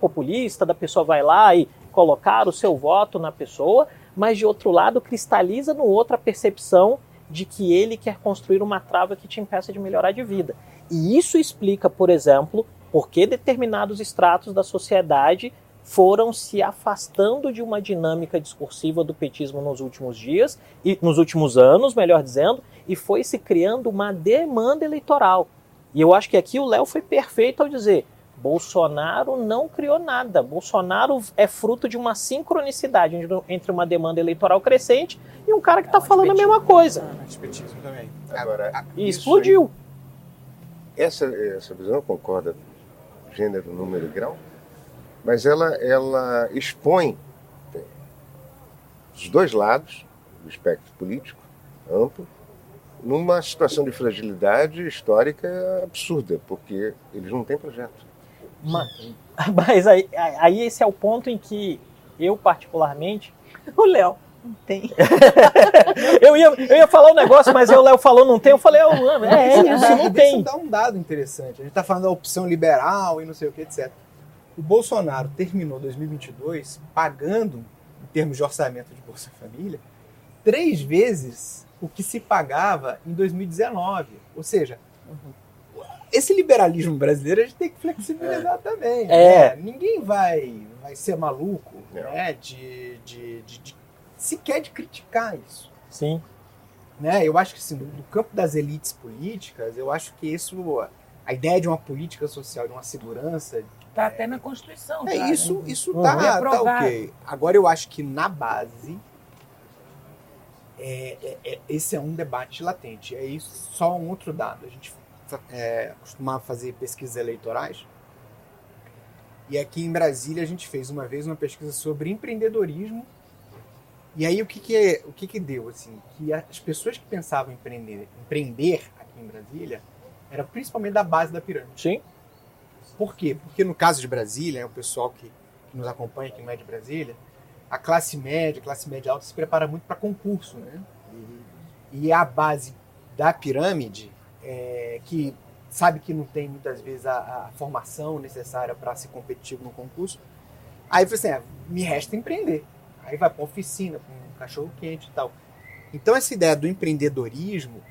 populista, da pessoa vai lá e colocar o seu voto na pessoa, mas de outro lado cristaliza no outro a percepção de que ele quer construir uma trava que te impeça de melhorar de vida. E isso explica, por exemplo, por que determinados estratos da sociedade foram se afastando de uma dinâmica discursiva do petismo nos últimos dias e nos últimos anos, melhor dizendo, e foi se criando uma demanda eleitoral. E eu acho que aqui o Léo foi perfeito ao dizer: Bolsonaro não criou nada. Bolsonaro é fruto de uma sincronicidade entre uma demanda eleitoral crescente e um cara que está é um falando a mesma coisa. É também. Agora, e explodiu. Essa, essa visão concorda gênero, número e grau, mas ela, ela expõe os dois lados do espectro político amplo numa situação de fragilidade histórica absurda, porque eles não têm projeto. Mas, mas aí, aí esse é o ponto em que eu, particularmente. O Léo. Não tem. eu, ia, eu ia falar um negócio, mas o Léo falou não tem. Eu falei, oh, é, é isso, não tem. Isso dá um dado interessante. A gente está falando da opção liberal e não sei o que, etc. O Bolsonaro terminou 2022 pagando, em termos de orçamento de Bolsa Família, três vezes o que se pagava em 2019. Ou seja, esse liberalismo brasileiro a gente tem que flexibilizar é. também. É. Né? Ninguém vai, vai ser maluco né? de, de, de, de, sequer de criticar isso. Sim. Né? Eu acho que assim, do, campo das elites políticas, eu acho que isso, a ideia de uma política social, de uma segurança. Está até na Constituição. É, isso, né? isso tá, uhum. tá ok. Agora eu acho que na base. É, é, é, esse é um debate latente. É isso, só um outro dado. A gente é, costumava fazer pesquisas eleitorais. E aqui em Brasília a gente fez uma vez uma pesquisa sobre empreendedorismo. E aí o que que, o que, que deu? Assim, que as pessoas que pensavam em empreender, empreender aqui em Brasília era principalmente da base da pirâmide. Sim. Por quê? Porque no caso de Brasília, né, o pessoal que, que nos acompanha aqui no é de Brasília, a classe média, a classe média alta se prepara muito para concurso, né? E, e a base da pirâmide é, que sabe que não tem muitas vezes a, a formação necessária para ser competitivo no concurso. Aí você assim, é, me resta empreender. Aí vai para oficina, para um cachorro quente e tal. Então essa ideia do empreendedorismo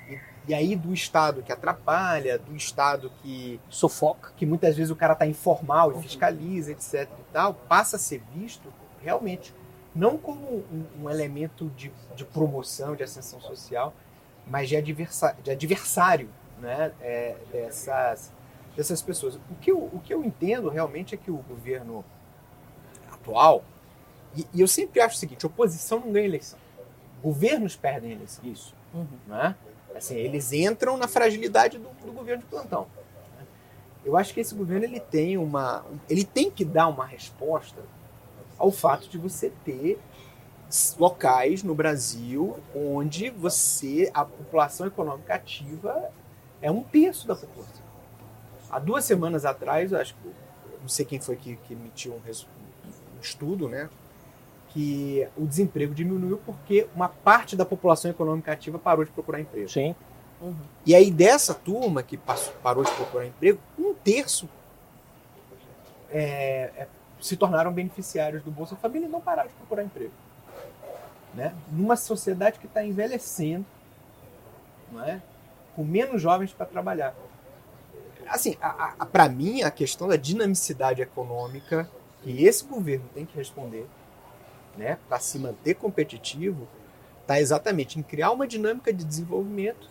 e, aí do Estado que atrapalha, do Estado que sufoca, que muitas vezes o cara está informal e fiscaliza, etc. e tal, passa a ser visto realmente não como um, um elemento de, de, promoção, de ascensão social, mas de, adversa, de adversário né, é, dessas, dessas pessoas. O que, eu, o que eu entendo realmente é que o governo atual, e, e eu sempre acho o seguinte, oposição não ganha eleição. Governos perdem eleição. Isso. Uhum. Né? Assim, eles entram na fragilidade do, do governo de plantão. Eu acho que esse governo ele tem uma, ele tem que dar uma resposta ao fato de você ter locais no Brasil onde você a população econômica ativa é um terço da população. Há duas semanas atrás, eu acho que não sei quem foi que, que emitiu um, um estudo, né, que o desemprego diminuiu porque uma parte da população econômica ativa parou de procurar emprego. Sim. Uhum. E aí dessa turma que passou, parou de procurar emprego, um terço é, é, se tornaram beneficiários do Bolsa Família e não pararam de procurar emprego. Né? Numa sociedade que está envelhecendo, não é? com menos jovens para trabalhar. Assim, para mim, a questão da dinamicidade econômica que esse governo tem que responder né, para se manter competitivo, está exatamente em criar uma dinâmica de desenvolvimento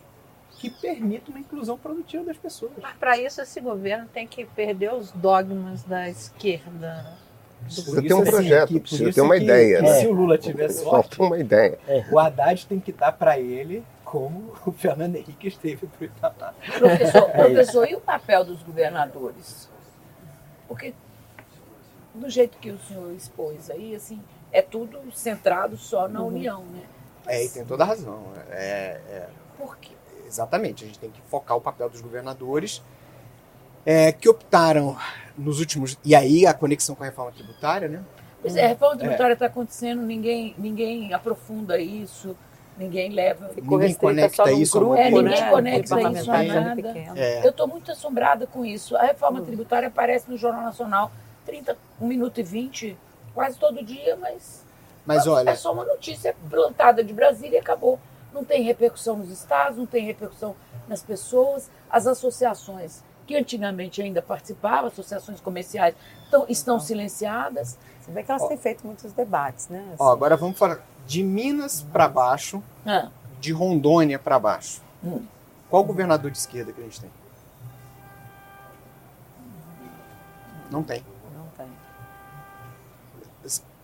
que permita uma inclusão produtiva das pessoas. Mas para isso esse governo tem que perder os dogmas da esquerda. Precisa ter um projeto, assim, precisa ter uma que, ideia. Que né? Se o Lula tiver sorte, uma ideia. É. o Haddad tem que dar para ele como o Fernando Henrique esteve para o Itamar. Professor, é professor, e o papel dos governadores? Porque do jeito que o senhor expôs aí, assim, é tudo centrado só na uhum. União, né? É, e tem toda a razão. É, é, Por quê? Exatamente, a gente tem que focar o papel dos governadores é, que optaram nos últimos. E aí a conexão com a reforma tributária, né? Pois é, a reforma tributária está é. acontecendo, ninguém, ninguém aprofunda isso, ninguém leva. Ficou ninguém conecta isso grupo, é, ninguém né? conecta isso a nada. É. Eu estou muito assombrada com isso. A reforma hum. tributária aparece no Jornal Nacional 30, 1 minuto e 20 quase todo dia, mas, mas olha, é só uma notícia plantada de Brasília e acabou. Não tem repercussão nos estados, não tem repercussão nas pessoas. As associações que antigamente ainda participavam, associações comerciais, então, estão silenciadas. Você vê que elas ó, têm feito muitos debates, né? Assim. Ó, agora vamos falar de Minas para baixo, ah. de Rondônia para baixo. Hum. Qual governador de esquerda que a gente tem? Não tem.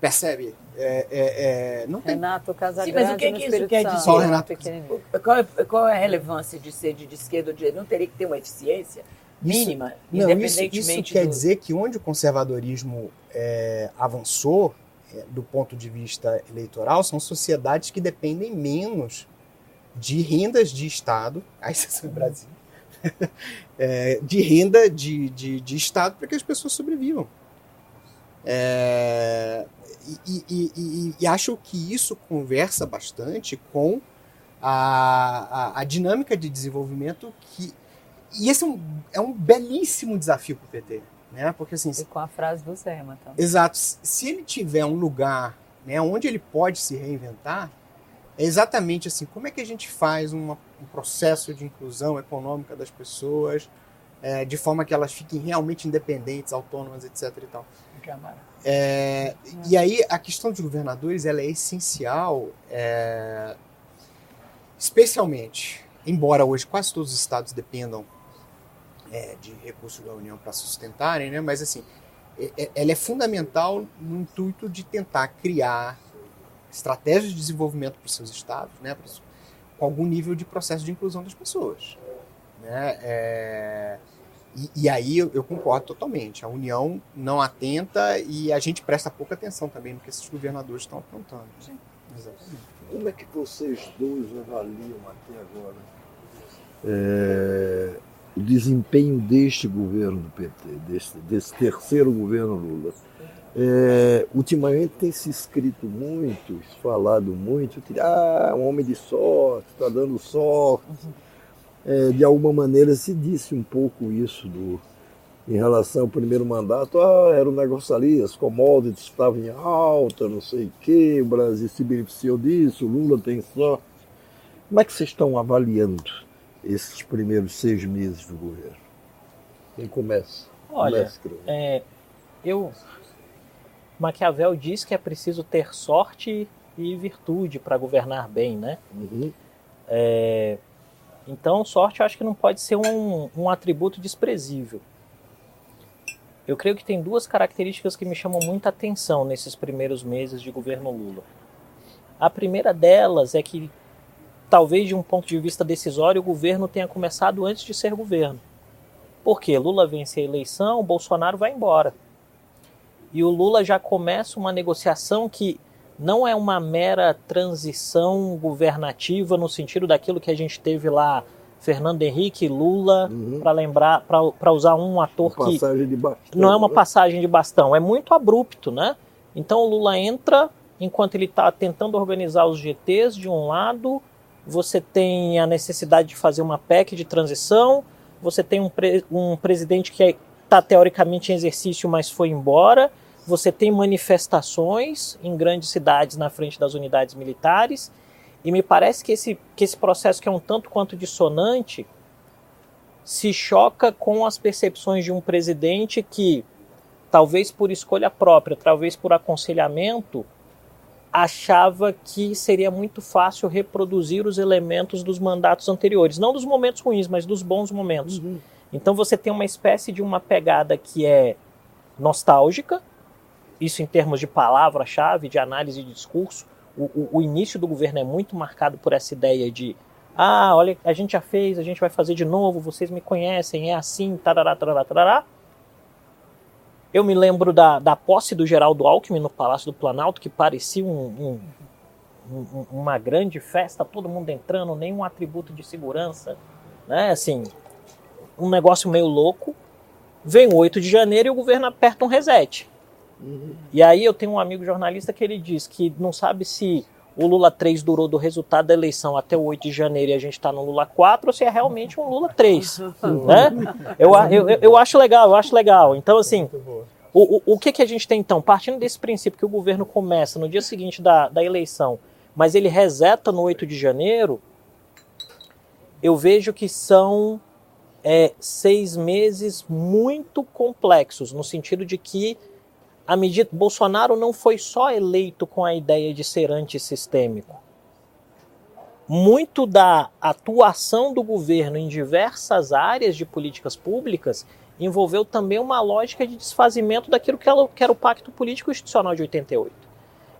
Percebe? É, é, é, não tem. Renato Casagrande Sim, mas o que, que isso quer dizer? Só Renato. Qual, é, qual é a relevância de ser de esquerda ou de direita? Não teria que ter uma eficiência mínima, isso, independentemente não, isso, isso quer do... dizer que onde o conservadorismo é, avançou, é, do ponto de vista eleitoral, são sociedades que dependem menos de rendas de Estado, aí você é o Brasil, é, de renda de, de, de Estado para que as pessoas sobrevivam. É, e, e, e, e, acho que isso conversa bastante com a, a, a, dinâmica de desenvolvimento que. E esse é um, é um belíssimo desafio para o PT. Né? Porque, assim, e com a frase do Zema também. Exato. Se ele tiver um lugar né, onde ele pode se reinventar, é exatamente assim: como é que a gente faz uma, um processo de inclusão econômica das pessoas, é, de forma que elas fiquem realmente independentes, autônomas, etc. E tal. É, e aí a questão dos governadores ela é essencial, é, especialmente, embora hoje quase todos os estados dependam é, de recursos da União para sustentarem, né? mas assim, é, é, ela é fundamental no intuito de tentar criar estratégias de desenvolvimento para os seus estados, né? com algum nível de processo de inclusão das pessoas. Né? É, e, e aí eu, eu, concordo totalmente. A União não atenta e a gente presta pouca atenção também no que esses governadores estão aprontando. Sim. Exatamente. Como é que vocês dois avaliam até agora é, o desempenho deste governo do PT, desse, desse terceiro governo Lula? É, ultimamente tem se escrito muito, falado muito, ah, um homem de sorte, está dando sorte. Uhum é, de alguma maneira se disse um pouco isso do, em relação ao primeiro mandato. Ah, era um negócio ali, as commodities estavam em alta, não sei o quê, o Brasil se beneficiou disso, o Lula tem sorte. Como é que vocês estão avaliando esses primeiros seis meses do governo? Quem começa? Olha, começa, é, eu Maquiavel diz que é preciso ter sorte e virtude para governar bem, né? Uhum. É, então, sorte eu acho que não pode ser um, um atributo desprezível. Eu creio que tem duas características que me chamam muita atenção nesses primeiros meses de governo Lula. A primeira delas é que, talvez de um ponto de vista decisório, o governo tenha começado antes de ser governo. Porque Lula vence a eleição, Bolsonaro vai embora. E o Lula já começa uma negociação que não é uma mera transição governativa no sentido daquilo que a gente teve lá Fernando Henrique e Lula, Uhum. para lembrar, para usar um ator que Passagem de bastão. não é uma né? passagem de bastão, é muito abrupto, né? Então o Lula entra enquanto ele está tentando organizar os GTs de um lado, você tem a necessidade de fazer uma PEC de transição, você tem um, pre- um presidente que está teoricamente em exercício, mas foi embora, você tem manifestações em grandes cidades na frente das unidades militares, e me parece que esse, que esse processo que é um tanto quanto dissonante se choca com as percepções de um presidente que, talvez por escolha própria, talvez por aconselhamento, achava que seria muito fácil reproduzir os elementos dos mandatos anteriores, não dos momentos ruins, mas dos bons momentos. Então você tem uma espécie de uma pegada que é nostálgica, isso em termos de palavra-chave, de análise de discurso. O, o- o início do governo é muito marcado por essa ideia de ah, olha, a gente já fez, a gente vai fazer de novo, vocês me conhecem, é assim, tarará, tarará, tarará. Eu me lembro da, da posse do Geraldo Alckmin no Palácio do Planalto, que parecia um- um- um- uma grande festa, todo mundo entrando, nenhum atributo de segurança, né? Assim, um negócio meio louco. Vem o 8 de janeiro e o governo aperta um reset. E aí eu tenho um amigo jornalista que ele diz que não sabe se o Lula 3 durou do resultado da eleição até o 8 de janeiro e a gente está no Lula 4 ou se é realmente um Lula 3. né? eu, a- eu, eu- eu acho legal, eu acho legal. Então, assim, o, o, o que, que a gente tem então? Partindo desse princípio que o governo começa no dia seguinte da, da eleição, mas ele reseta no 8 de janeiro, eu vejo que são é, seis meses muito complexos, no sentido de que a medida Bolsonaro não foi só eleito com a ideia de ser antissistêmico. Muito da atuação do governo em diversas áreas de políticas públicas envolveu também uma lógica de desfazimento daquilo que era o Pacto Político Institucional de 88.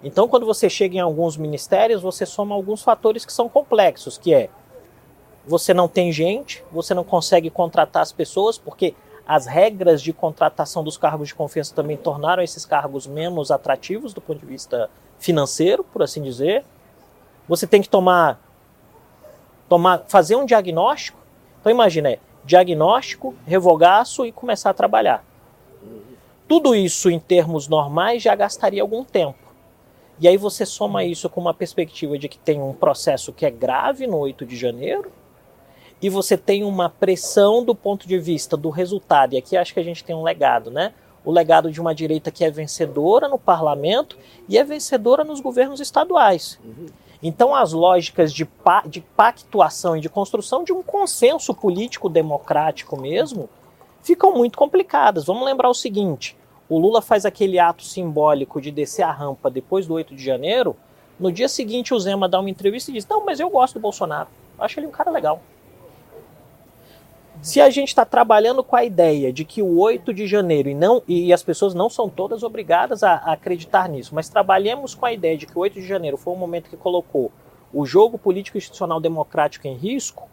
Então, quando você chega em alguns ministérios, você soma alguns fatores que são complexos, que é você não tem gente, você não consegue contratar as pessoas, porque as regras de contratação dos cargos de confiança também tornaram esses cargos menos atrativos do ponto de vista financeiro, por assim dizer. Você tem que tomar, tomar fazer um diagnóstico. Então imagina, é diagnóstico, revogaço e começar a trabalhar. Tudo isso em termos normais já gastaria algum tempo. E aí você soma isso com uma perspectiva de que tem um processo que é grave no 8 de janeiro, e você tem uma pressão do ponto de vista do resultado, e aqui acho que a gente tem um legado, né? O legado de uma direita que é vencedora no parlamento e é vencedora nos governos estaduais. Então, as lógicas de, pa de pactuação e de construção de um consenso político democrático mesmo ficam muito complicadas. Vamos lembrar o seguinte: o Lula faz aquele ato simbólico de descer a rampa depois do 8 de janeiro. No dia seguinte, o Zema dá uma entrevista e diz: Não, mas eu gosto do Bolsonaro. Acho ele um cara legal. Se a gente está trabalhando com a ideia de que o 8 de janeiro, e, não, e as pessoas não são todas obrigadas a, a acreditar nisso, mas trabalhemos com a ideia de que o 8 de janeiro foi um momento que colocou o jogo político institucional democrático em risco,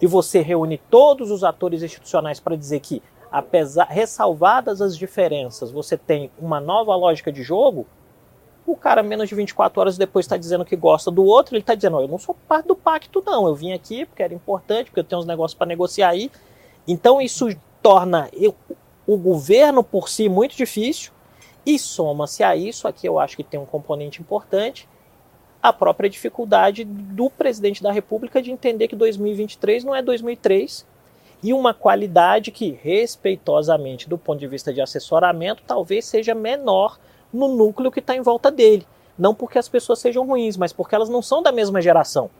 e você reúne todos os atores institucionais para dizer que, apesar ressalvadas as diferenças, você tem uma nova lógica de jogo, o cara menos de 24 horas depois está dizendo que gosta do outro, ele está dizendo, "Ó, eu não sou parte do pacto não, eu vim aqui porque era importante, porque eu tenho uns negócios para negociar aí. Então isso torna o governo por si muito difícil e soma-se a isso, aqui eu acho que tem um componente importante, a própria dificuldade do presidente da República de entender que 2023 não é 2003 e uma qualidade que, respeitosamente, do ponto de vista de assessoramento, talvez seja menor no núcleo que está em volta dele. Não porque as pessoas sejam ruins, mas porque elas não são da mesma geração.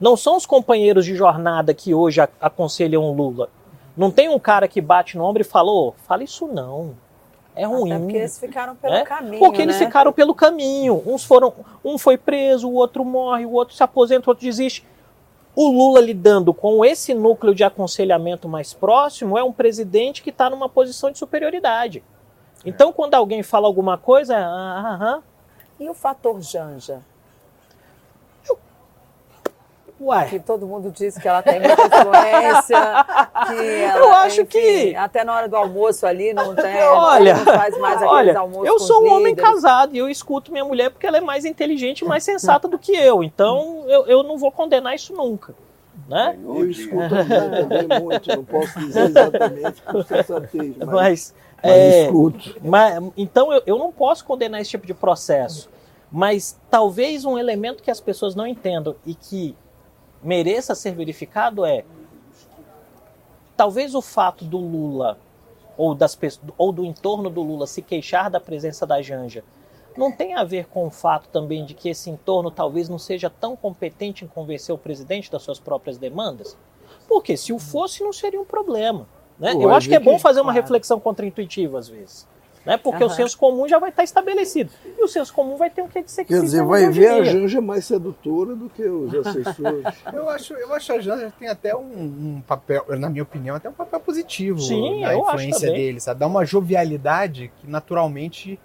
Não são os companheiros de jornada que hoje aconselham o Lula. Não tem um cara que bate no ombro e fala, "Ô, fala isso não. É ruim. Até porque eles ficaram pelo né? caminho. Porque eles né? ficaram pelo caminho. Uns foram, um foi preso, o outro morre, o outro se aposenta, o outro desiste. O Lula lidando com esse núcleo de aconselhamento mais próximo é um presidente que está numa posição de superioridade. Então, quando alguém fala alguma coisa, ah, aham, E o fator Janja? Ué. Que todo mundo diz que ela tem muita influência. Que ela, Eu acho enfim, que- Até na hora do almoço ali não tem. Olha, não faz mais aqueles Olha, almoços eu sou um homem casado e eu escuto minha mulher porque ela é mais inteligente e mais sensata do que eu. Então eu, eu não vou condenar isso nunca. Né? Eu escuto também, também muito, não posso dizer exatamente com sensatez, mas, Mas, mas é, escuto. mas- então eu, eu não posso condenar esse tipo de processo. Mas talvez um elemento que as pessoas não entendam e que mereça ser verificado é talvez o fato do Lula ou, das, ou do entorno do Lula se queixar da presença da Janja não tem a ver com o fato também de que esse entorno talvez não seja tão competente em convencer o presidente das suas próprias demandas? Porque se o fosse, não seria um problema. Né? Eu acho que é bom que- fazer uma reflexão contra-intuitiva às vezes. Né? Porque o Aham. senso comum já vai estar estabelecido. E o senso comum vai ter um quê de sexismo Quer dizer, vai ver a. Janja mais sedutora do que os assessores. Eu acho, eu acho a Janja tem até um, um papel, na minha opinião, até um papel positivo Sim, na eu acho influência dele, sabe? Dá uma jovialidade que naturalmente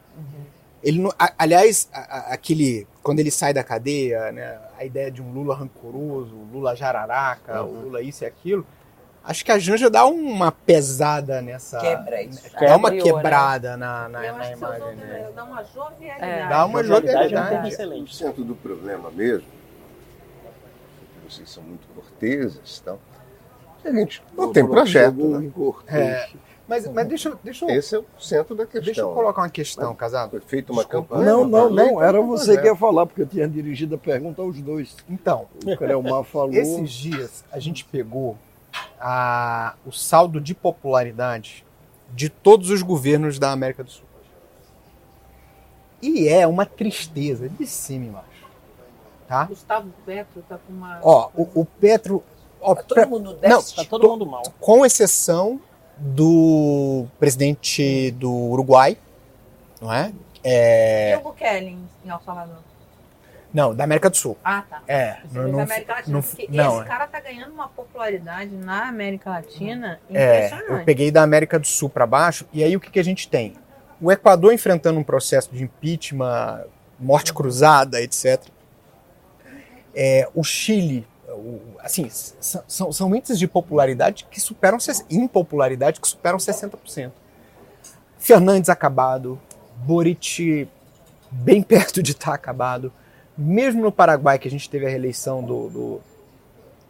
ele não, a- aliás, a- a- aquele quando ele sai da cadeia, né, a ideia de um Lula rancoroso, Lula jararaca, o Lula isso e aquilo, acho que a Janja dá uma pesada nessa Quebra isso. dá uma Quebra, quebrada na, na, Eu na acho que você usou imagem dele. dá uma jovialidade. É. Dá uma Jovialidade é jovialidade. O excelente. centro do problema mesmo, vocês são muito corteses e tal, a gente não tem projeto. Né? É. Mas, mas deixa, eu- deixa, eu- Esse é o centro da questão. deixa eu colocar uma questão, casado. Foi feita uma Desculpa. campanha. Não, não, não. Era você projeto. que ia falar, porque eu tinha dirigido a pergunta aos dois. Então, O Crelmar falou. Esses dias a gente pegou a- o saldo de popularidade de todos os governos da América do Sul. E é uma tristeza de cima e embaixo. Tá? Gustavo Petro tá com uma. Ó, o, o Petro. ó, Tá todo mundo no não? Tá todo to- mundo mal. com exceção do presidente do Uruguai, não é? E é o Bukele em, em El Salvador? Não, da América do Sul. Ah, tá. É, Você não, não, América Latina, não- esse é. cara tá ganhando uma popularidade na América Latina É, impressionante. eu peguei da América do Sul para baixo, e aí o que, que a gente tem? O Equador enfrentando um processo de impeachment, morte cruzada, etc. É, o Chile, o- assim, s- são, são índices de popularidade que superam, impopularidade que superam 60%. Fernandes acabado, Boric bem perto de estar acabado. Mesmo no Paraguai, que a gente teve a reeleição do, do,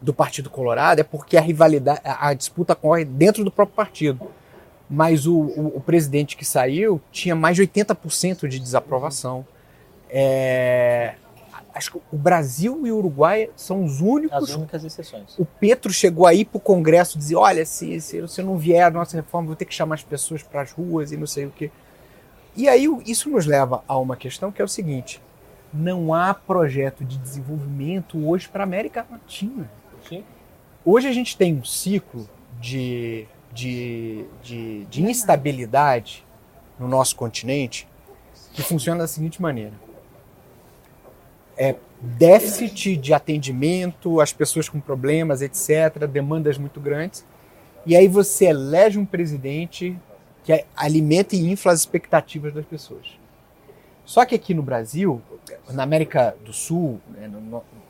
do Partido Colorado, é porque a rivalidade, a, a disputa corre dentro do próprio partido. Mas o, o, o presidente que saiu tinha mais de 80% de desaprovação. É, acho que o Brasil e o Uruguai são os únicos As únicas exceções. o Petro chegou aí para o Congresso dizer: olha, se, se você não vier a nossa reforma, vou ter que chamar as pessoas para as ruas e não sei o quê. E aí isso nos leva a uma questão que é o seguinte: não há projeto de desenvolvimento hoje para a América Latina. Sim. Hoje a gente tem um ciclo de, de, de, de instabilidade no nosso continente que funciona da seguinte maneira. É déficit de atendimento, as pessoas com problemas, etc., demandas muito grandes. E aí você elege um presidente que alimenta e infla as expectativas das pessoas. Só que aqui no Brasil, na América do Sul, né,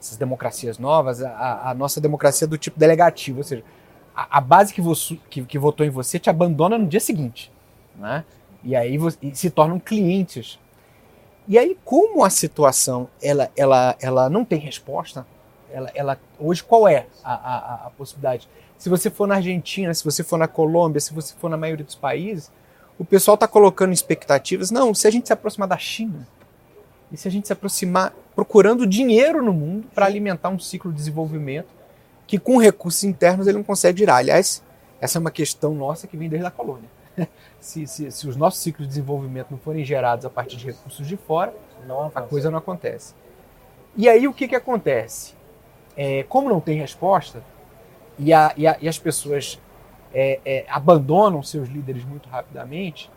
essas democracias novas, a, a nossa democracia é do tipo delegativo, ou seja, a, a base que, que, que votou em você te abandona no dia seguinte. Né? E aí e se tornam clientes. E aí, como a situação ela, ela, ela não tem resposta, ela, ela, hoje qual é a, a, a possibilidade? Se você for na Argentina, se você for na Colômbia, se você for na maioria dos países, o pessoal está colocando expectativas. Não, se a gente se aproximar da China, e se a gente se aproximar procurando dinheiro no mundo para alimentar um ciclo de desenvolvimento que com recursos internos ele não consegue girar. Aliás, essa é uma questão nossa que vem desde a colônia. Se, se, se os nossos ciclos de desenvolvimento não forem gerados a partir de recursos de fora, Não a coisa não acontece. E aí o que, que acontece? É, como não tem resposta, e, a- e a- e as pessoas é, é, abandonam seus líderes muito rapidamente,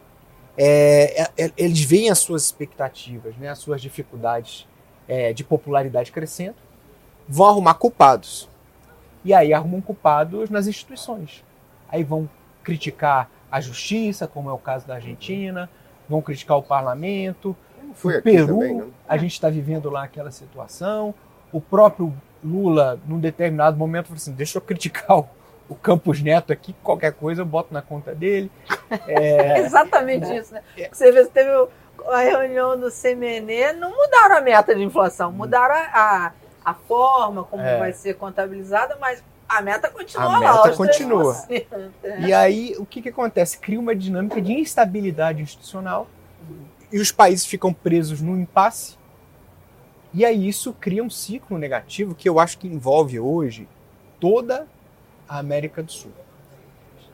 é, é, é, eles veem as suas expectativas, né, as suas dificuldades é, de popularidade crescendo, vão arrumar culpados. E aí arrumam culpados nas instituições. Aí vão criticar a justiça, como é o caso da Argentina, vão criticar o parlamento, Foi o Peru, também, a gente está vivendo lá aquela situação. O próprio Lula, num determinado momento, falou assim: deixa eu criticar o, o Campos Neto aqui, qualquer coisa eu boto na conta dele. É, Exatamente isso, né? Você vê, teve a reunião do CMN, não mudaram a meta de inflação, mudaram a, a, a forma como É. vai ser contabilizada, mas a meta continua A lá. meta os continua. 3%. É. E aí, o que, que acontece? Cria uma dinâmica de instabilidade institucional e os países ficam presos num impasse. E aí isso cria um ciclo negativo que eu acho que envolve hoje toda a América do Sul.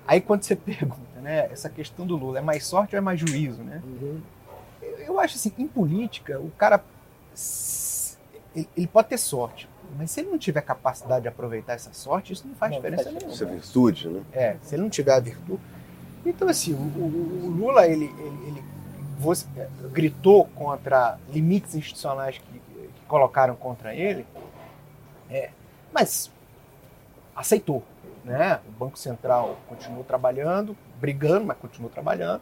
Aí quando você pergunta, né, essa questão do Lula, é mais sorte ou é mais juízo, né? Eu, eu acho assim, em política, o cara ele, ele pode ter sorte, mas se ele não tiver capacidade de aproveitar essa sorte, isso não faz Não diferença faz nenhuma. Isso é virtude, né? É, se ele não tiver a virtude. Então, assim, o, o- o Lula, ele, ele, ele você- é, gritou contra limites institucionais que, que colocaram contra ele, é, mas aceitou. Né? O Banco Central continuou trabalhando, brigando, mas continuou trabalhando.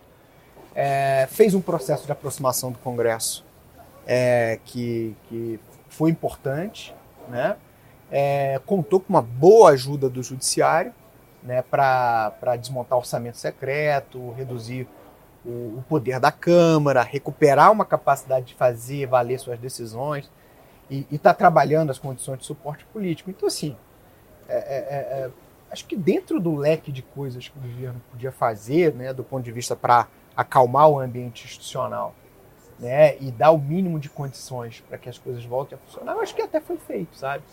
É, fez um processo de aproximação do Congresso é, que, que foi importante, né? É, contou com uma boa ajuda do Judiciário né, para desmontar orçamento secreto, reduzir o, o poder da Câmara, recuperar uma capacidade de fazer valer suas decisões e está trabalhando as condições de suporte político. Então, assim, é, é, é, acho que dentro do leque de coisas que o governo podia fazer, né, do ponto de vista para acalmar o ambiente institucional né, e dar o mínimo de condições para que as coisas voltem a funcionar, acho que até foi feito, sabe?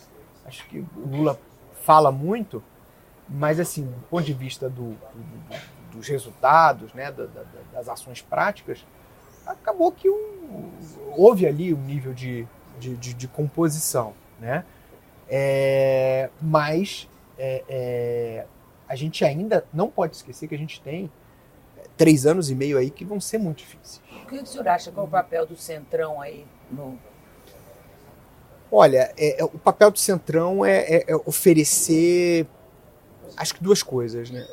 Acho que o Lula fala muito, mas assim, do ponto de vista do, do- do- dos resultados, né, da- da- das ações práticas, acabou que o- houve ali um nível de, de, de- de composição, né? É, mas é, é, a gente ainda não pode esquecer que a gente tem é, três anos e meio aí que vão ser muito difíceis. O que o senhor acha? Qual é o papel do Centrão aí? No... Olha, é- é- o papel do Centrão é, é- é oferecer, acho que duas coisas, né?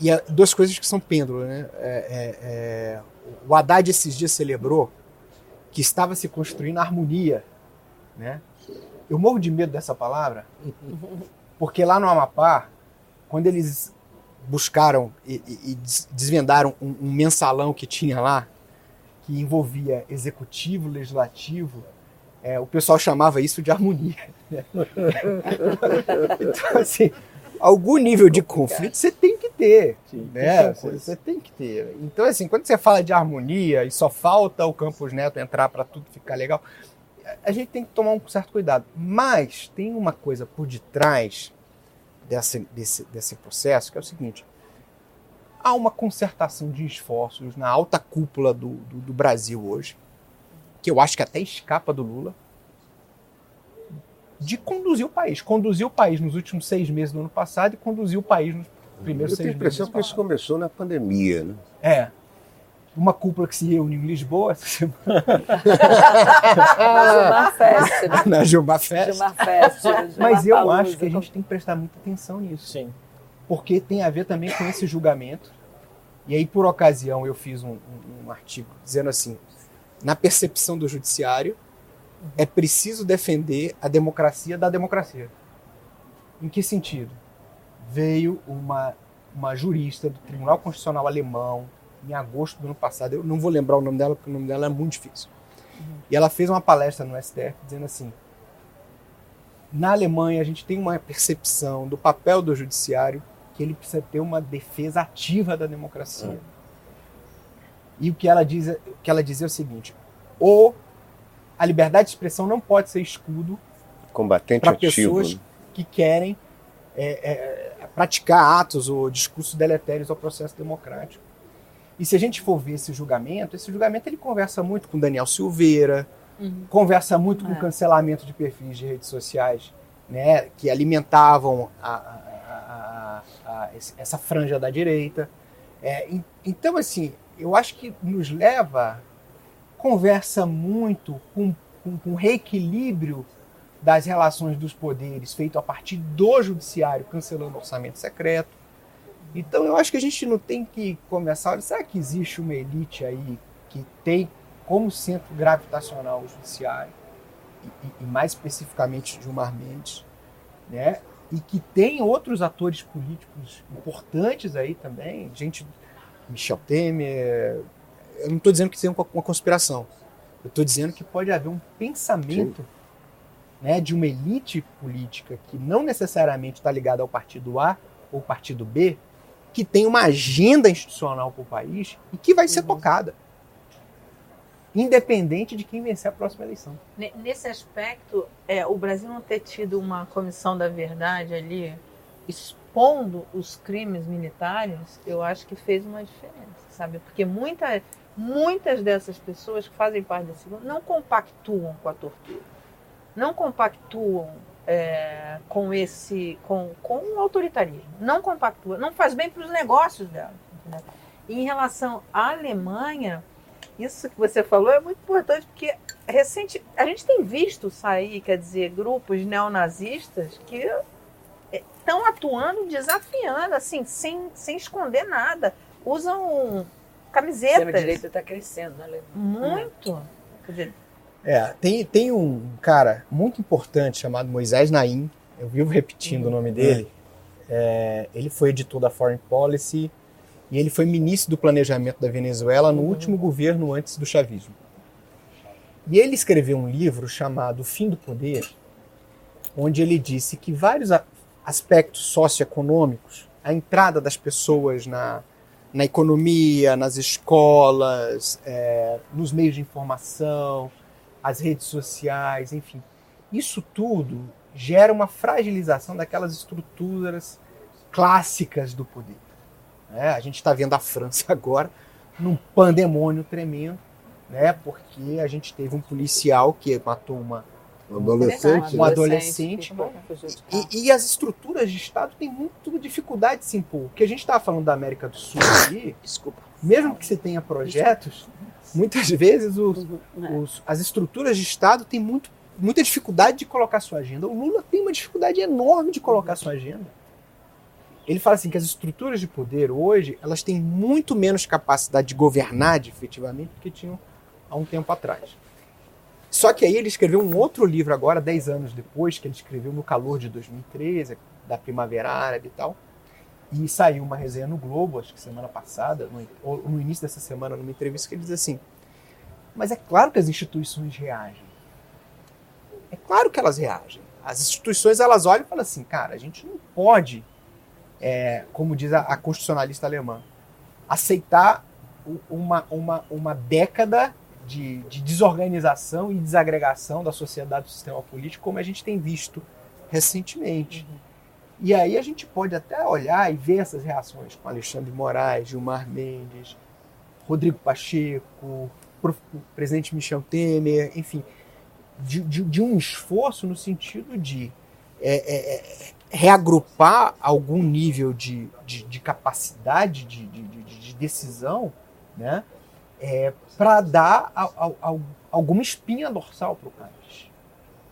E é duas coisas que são pêndulo, né? É- é- é, o Haddad esses dias celebrou que estava se construindo a harmonia, né? Eu morro de medo dessa palavra, porque lá no Amapá, quando eles buscaram e, e- e des- desvendaram um, um mensalão que tinha lá, que envolvia executivo, legislativo, é, o pessoal chamava isso de harmonia. né? então, assim, algum nível de conflito você tem que ter. né? Você, você tem que ter. Então, assim, quando você fala de harmonia e só falta o Campos Neto entrar para tudo ficar legal, a gente tem que tomar um certo cuidado. Mas tem uma coisa por detrás dessa, desse, desse processo que é o seguinte: há uma concertação de esforços na alta cúpula do, do, do Brasil hoje, que eu acho que até escapa do Lula, de conduzir o país. Conduzir o país nos últimos seis meses do ano passado e conduzir o país nos primeiros Eu seis tenho a meses. impressão que isso começou na pandemia, né? É. Uma cúpula que se reúne em Lisboa essa semana, Gilmar Fest, né? na Gilmar Fest. Gilmar Fest. Mas eu Palusa. acho que a gente tem que prestar muita atenção nisso. Sim. porque tem a ver também com esse julgamento. E aí, por ocasião, eu fiz um, um- um artigo dizendo assim: na percepção do judiciário, é preciso defender a democracia da democracia. Em que sentido? Veio uma, uma jurista do Tribunal Constitucional Alemão, em agosto do ano passado, eu não vou lembrar o nome dela, porque o nome dela é muito difícil. E ela fez uma palestra no STF dizendo assim: na Alemanha, a gente tem uma percepção do papel do judiciário que ele precisa ter uma defesa ativa da democracia. E o que ela diz, o que ela diz é o seguinte: ou a liberdade de expressão não pode ser escudo para pessoas né? que querem é, é, praticar atos ou discursos deletérios ao processo democrático. E se a gente for ver esse julgamento, esse julgamento ele conversa muito com Daniel Silveira, conversa muito com É. cancelamento de perfis de redes sociais, né, que alimentavam a- a- a- essa franja da direita. É, en- então, assim, eu acho que nos leva, conversa muito com, com, com reequilíbrio das relações dos poderes feito a partir do judiciário cancelando o orçamento secreto. Então eu acho que a gente não tem que começar. Olha, será que existe uma elite aí que tem como centro gravitacional o judiciário? e, e mais especificamente Gilmar Mendes, né? E que tem outros atores políticos importantes aí também, gente, Michel Temer. Eu não estou dizendo que seja uma, uma conspiração. Eu estou dizendo que pode haver um pensamento né, de uma elite política que não necessariamente está ligada ao partido A ou partido B, que tem uma agenda institucional para o país e que vai ser uhum. tocada independente de quem vencer a próxima eleição. Nesse aspecto, é, o Brasil não ter tido uma comissão da verdade ali expondo os crimes militares, eu acho que fez uma diferença, sabe? Porque muita, muitas dessas pessoas que fazem parte desse grupo não compactuam com a tortura, não compactuam é, com esse, com, com o autoritarismo, não compactua, não faz bem para os negócios dela. Entendeu? E em relação à Alemanha, isso que você falou é muito importante, porque recente, a gente tem visto sair, quer dizer, grupos neonazistas que estão atuando, desafiando, assim, sem, sem esconder nada. Usam camisetas. A direita está crescendo, né, Muito. É, tem, tem um cara muito importante chamado Moisés Naim, eu vivo repetindo uhum. o nome dele. É, ele foi editor da Foreign Policy, e ele foi ministro do planejamento da Venezuela no último governo antes do chavismo. E ele escreveu um livro chamado Fim do Poder, onde ele disse que vários aspectos socioeconômicos, a entrada das pessoas na, na economia, nas escolas, é, nos meios de informação, as redes sociais, enfim, isso tudo gera uma fragilização daquelas estruturas clássicas do poder. Né? A gente está vendo a França agora num pandemônio tremendo, né? porque a gente teve um policial que matou uma, um adolescente, um adolescente. E, e, as estruturas de Estado têm muito dificuldade de se impor. O que a gente estava falando da América do Sul aqui, Desculpa. mesmo que você tenha projetos, muitas vezes os, os, as estruturas de Estado têm muito, muita dificuldade de colocar sua agenda. O Lula tem uma dificuldade enorme de colocar sua agenda. Ele fala assim que as estruturas de poder hoje elas têm muito menos capacidade de governar efetivamente do que tinham há um tempo atrás. Só que aí ele escreveu um outro livro agora, 10 anos depois, que ele escreveu no calor de 2013, da Primavera Árabe e tal. E saiu uma resenha no Globo, acho que semana passada, no, ou no início dessa semana, numa entrevista, que ele diz assim: Mas é claro que as instituições reagem. É claro que elas reagem. As instituições elas olham e falam assim: cara, a gente não pode é, como diz a, a, constitucionalista alemã, aceitar uma, uma, uma década de, de, desorganização e desagregação da sociedade do sistema político, como a gente tem visto recentemente. Uhum. E aí a gente pode até olhar e ver essas reações com Alexandre Moraes, Gilmar Mendes, Rodrigo Pacheco, o presidente Michel Temer, enfim, de, de, de um esforço no sentido de é, é, é reagrupar algum nível de, de, de capacidade de, de, decisão né, é, para dar a, a, a, alguma espinha dorsal para o país.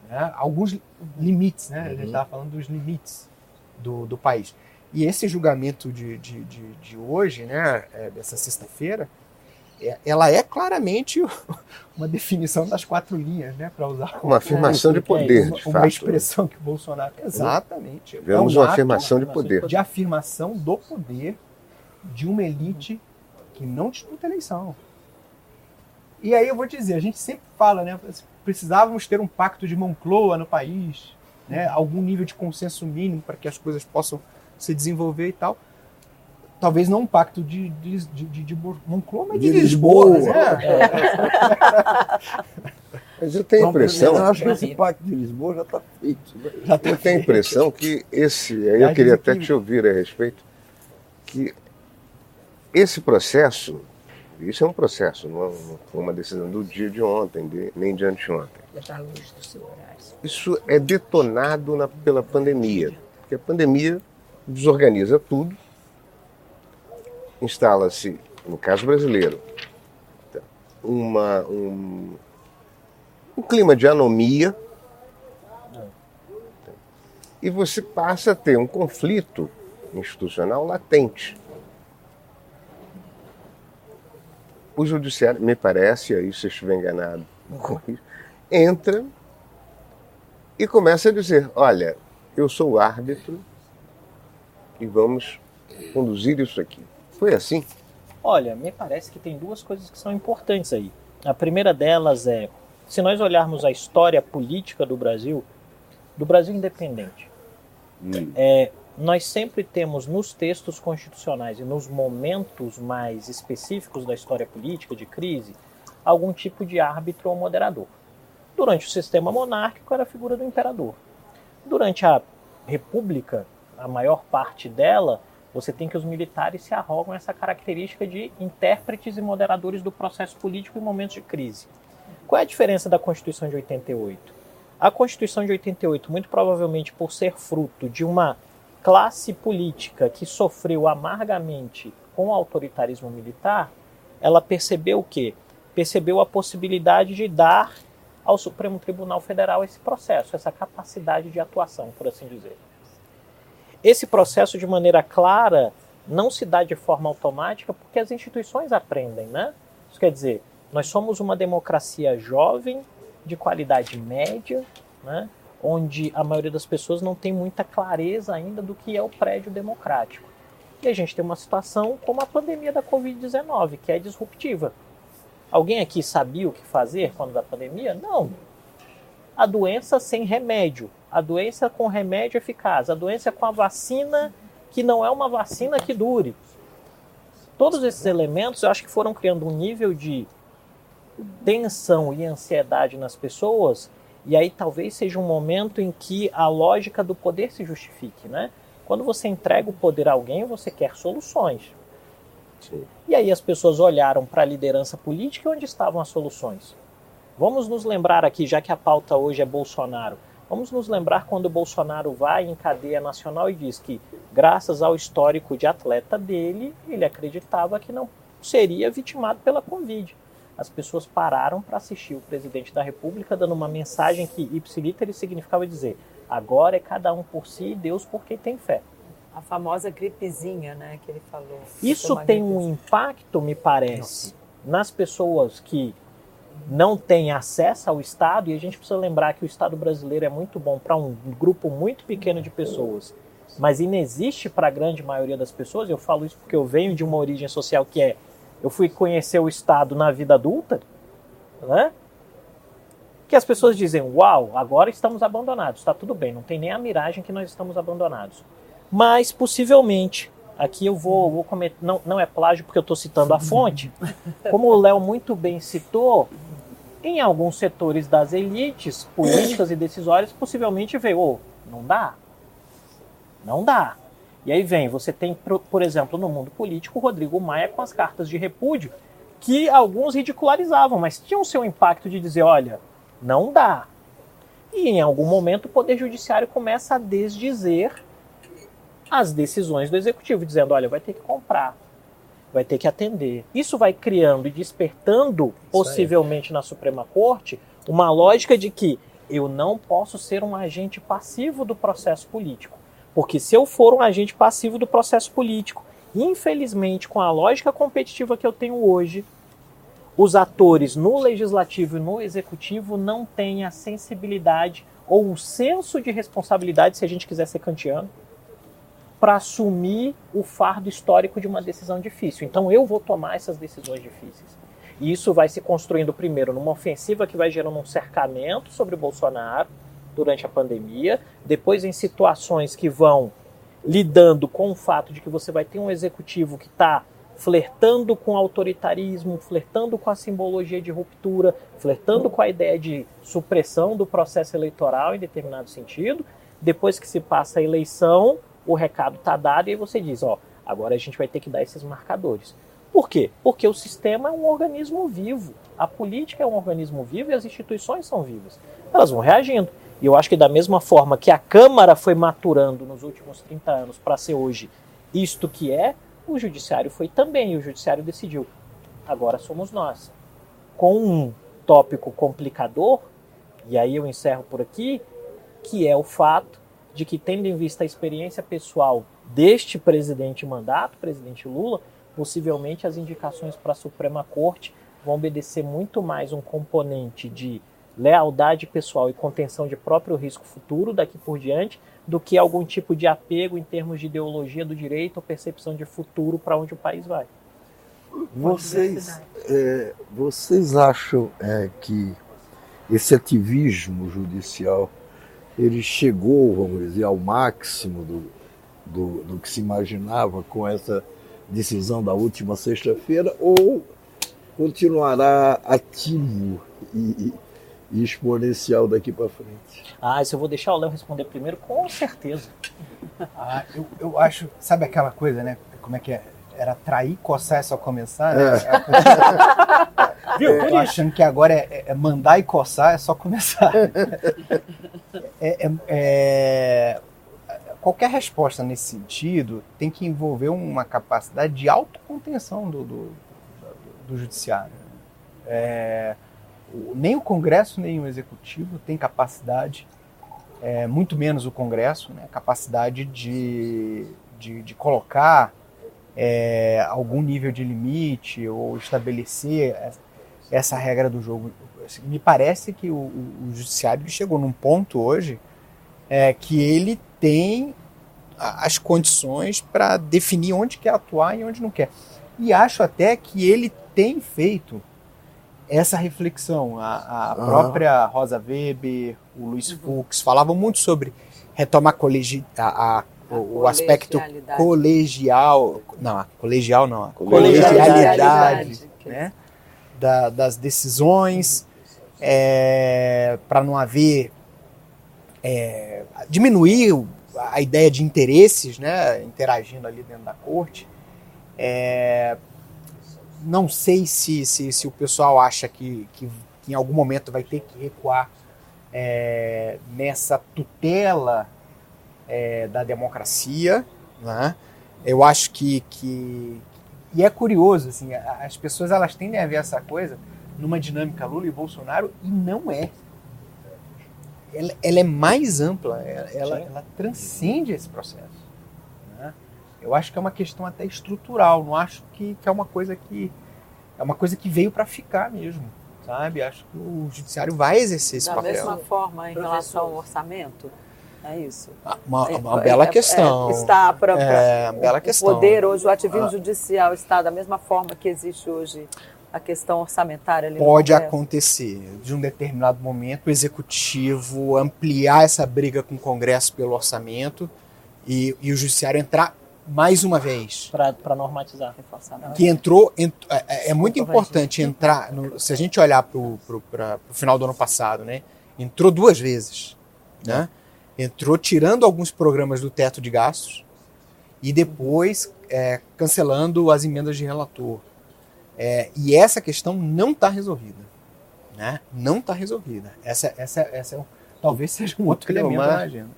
Né? Alguns limites, né? Uhum. a gente estava falando dos limites do, do país. E esse julgamento de, de, de, de hoje, né, é, dessa sexta-feira, é, ela é claramente uma definição das quatro linhas, né, para usar uma afirmação de poder, uma, de uma expressão que o Bolsonaro exatamente. Vemos é um uma afirmação de poder, de afirmação do poder de uma elite que não disputa eleição. E aí eu vou dizer, a gente sempre fala, né, precisávamos ter um pacto de Moncloa no país, né, algum nível de consenso mínimo para que as coisas possam se desenvolver e tal talvez não um pacto de, de, de, de, Moncloa, mas de, de Lisboa. Lisboa né? é. Mas eu tenho a impressão. Eu acho que esse pacto de Lisboa já está feito. Né? Já tá eu tenho a impressão que esse. Aí eu queria até te ouvir a respeito. Que esse processo, isso é um processo, não foi uma decisão do dia de ontem, de, nem de anteontem. Isso é detonado na, pela pandemia. Porque a pandemia desorganiza tudo instala-se, no caso brasileiro, uma, um, um clima de anomia e você passa a ter um conflito institucional latente. O judiciário, me parece, aí se eu estiver enganado, entra e começa a dizer: olha, eu sou o árbitro e vamos conduzir isso aqui. Foi assim? Olha, me parece que tem duas coisas que são importantes aí. A primeira delas é, se nós olharmos a história política do Brasil, do Brasil independente, Hum. é, nós sempre temos nos textos constitucionais e nos momentos mais específicos da história política de crise algum tipo de árbitro ou moderador. Durante o sistema monárquico era a figura do imperador. Durante a república, a maior parte dela, você tem que os militares se arrogam essa característica de intérpretes e moderadores do processo político em momentos de crise. Qual é a diferença da Constituição de 88? A Constituição de 88, muito provavelmente por ser fruto de uma classe política que sofreu amargamente com o autoritarismo militar, ela percebeu o quê? Percebeu a possibilidade de dar ao Supremo Tribunal Federal esse processo, essa capacidade de atuação, por assim dizer. Esse processo, de maneira clara, não se dá de forma automática porque as instituições aprendem, né? Isso quer dizer, nós somos uma democracia jovem, de qualidade média, né? onde a maioria das pessoas não tem muita clareza ainda do que é o prédio democrático. E a gente tem uma situação como a pandemia da Covid-19, que é disruptiva. Alguém aqui sabia o que fazer quando da pandemia? Não. A doença sem remédio, a doença com remédio eficaz, a doença com a vacina que não é uma vacina que dure. Todos esses elementos eu acho que foram criando um nível de tensão e ansiedade nas pessoas, e aí talvez seja um momento em que a lógica do poder se justifique, né? Quando você entrega o poder a alguém, você quer soluções. Sim. E aí as pessoas olharam para a liderança política onde estavam as soluções. Vamos nos lembrar aqui, já que a pauta hoje é Bolsonaro, vamos nos lembrar quando o Bolsonaro vai em cadeia nacional e diz que, graças ao histórico de atleta dele, ele acreditava que não seria vitimado pela Covid. As pessoas pararam para assistir o presidente da República dando uma mensagem que ipsiliter significava dizer: agora é cada um por si e Deus por quem tem fé. A famosa gripezinha, né, que ele falou. Isso tem um gripezinha. impacto, me parece, nas pessoas que não têm acesso ao Estado, e a gente precisa lembrar que o Estado brasileiro é muito bom para um grupo muito pequeno de pessoas, mas inexiste para a grande maioria das pessoas. Eu falo isso porque eu venho de uma origem social que é eu fui conhecer o Estado na vida adulta, né? Que as pessoas dizem, uau, agora estamos abandonados, está tudo bem, não tem nem a miragem que nós estamos abandonados. Mas possivelmente, aqui eu vou, vou cometer, não, não é plágio porque eu estou citando a fonte, como o Léo muito bem citou, em alguns setores das elites políticas e decisórias, possivelmente veio, "Ô, não dá, não dá. E aí vem, você tem, por exemplo, no mundo político, o Rodrigo Maia com as cartas de repúdio, que alguns ridicularizavam, mas tinham seu impacto de dizer, olha, não dá. E em algum momento o Poder Judiciário começa a desdizer as decisões do Executivo, dizendo, olha, vai ter que comprar, vai ter que atender. Isso vai criando e despertando, possivelmente na Suprema Corte, uma lógica de que eu não posso ser um agente passivo do processo político. Porque se eu for um agente passivo do processo político, infelizmente, com a lógica competitiva que eu tenho hoje, os atores no legislativo e no executivo não têm a sensibilidade ou o senso de responsabilidade, se a gente quiser ser kantiano, para assumir o fardo histórico de uma decisão difícil. Então eu vou tomar essas decisões difíceis. E isso vai se construindo primeiro numa ofensiva que vai gerando um cercamento sobre o Bolsonaro durante a pandemia, depois em situações que vão lidando com o fato de que você vai ter um executivo que está flertando com autoritarismo, flertando com a simbologia de ruptura, flertando com a ideia de supressão do processo eleitoral em determinado sentido. Depois que se passa a eleição, o recado está dado e aí você diz, ó, agora a gente vai ter que dar esses marcadores. Por quê? Porque o sistema é um organismo vivo. A política é um organismo vivo e as instituições são vivas. Elas vão reagindo. E eu acho que da mesma forma que a Câmara foi maturando nos últimos 30 anos para ser hoje isto que é, o Judiciário foi também. E o Judiciário decidiu. Agora somos nós. Com um tópico complicador, e aí eu encerro por aqui, que é o fato de que, tendo em vista a experiência pessoal deste presidente em mandato, presidente Lula, possivelmente as indicações para a Suprema Corte vão obedecer muito mais um componente de lealdade pessoal e contenção de próprio risco futuro daqui por diante, do que algum tipo de apego em termos de ideologia do direito ou percepção de futuro para onde o país vai. Vocês, é, vocês acham é, que esse ativismo judicial ele chegou, vamos dizer, ao máximo do, do, do que se imaginava com essa decisão da última sexta-feira ou continuará ativo e, e exponencial daqui para frente? Ah, isso eu vou deixar o Léo responder primeiro, com certeza. Ah, eu, eu acho, sabe aquela coisa, né? Como é que é? Era trair, coçar é só começar, né? É. Viu? Eu tô achando que agora é, é, mandar e coçar é só começar. É, é, é, qualquer resposta nesse sentido tem que envolver uma capacidade de autocontenção do, do, do, judiciário. É, nem o Congresso nem o Executivo tem capacidade, é, muito menos o Congresso, né, capacidade de, de, de colocar é, algum nível de limite ou estabelecer essa regra do jogo. Assim, me parece que o, o, Judiciário chegou num ponto hoje é, que ele tem as condições para definir onde quer atuar e onde não quer. E acho até que ele tem feito essa reflexão. A, a própria Rosa Weber, o Luiz uhum. Fux falavam muito sobre retomar colegi a, a, o, o aspecto colegial, não, colegial não, a colegialidade, né, da, das decisões, é, para não haver é, diminuir a ideia de interesses, né, interagindo ali dentro da corte. É, não sei se, se, se o pessoal acha que, que, que, em algum momento vai ter que recuar é, nessa tutela é, da democracia. Né? Eu acho que, que. E é curioso, assim, as pessoas elas tendem a ver essa coisa numa dinâmica Lula e Bolsonaro e não é. Ela, ela é mais ampla, ela, ela transcende esse processo. Eu acho que é uma questão até estrutural, não acho que, que é uma coisa que é uma coisa que veio para ficar mesmo, sabe? Acho que o judiciário vai exercer esse da papel. Da mesma forma em relação ao orçamento, é isso. Ah, uma, uma é, bela é, questão. É, está para é, bela o questão. poder hoje, o ativismo ah. judicial está da mesma forma que existe hoje a questão orçamentária ali Pode acontecer, de um determinado momento, o executivo ampliar essa briga com o Congresso pelo orçamento e, e o judiciário entrar mais uma vez. Para normatizar. Que entrou. Ent, é, é, é muito importante entrar. No, se a gente olhar para o final do ano passado, né? Entrou duas vezes. Né? Entrou tirando alguns programas do teto de gastos e depois é, cancelando as emendas de relator. É, e essa questão não está resolvida. Né? Não está resolvida. Essa, essa, essa é, talvez seja um outro elemento da agenda.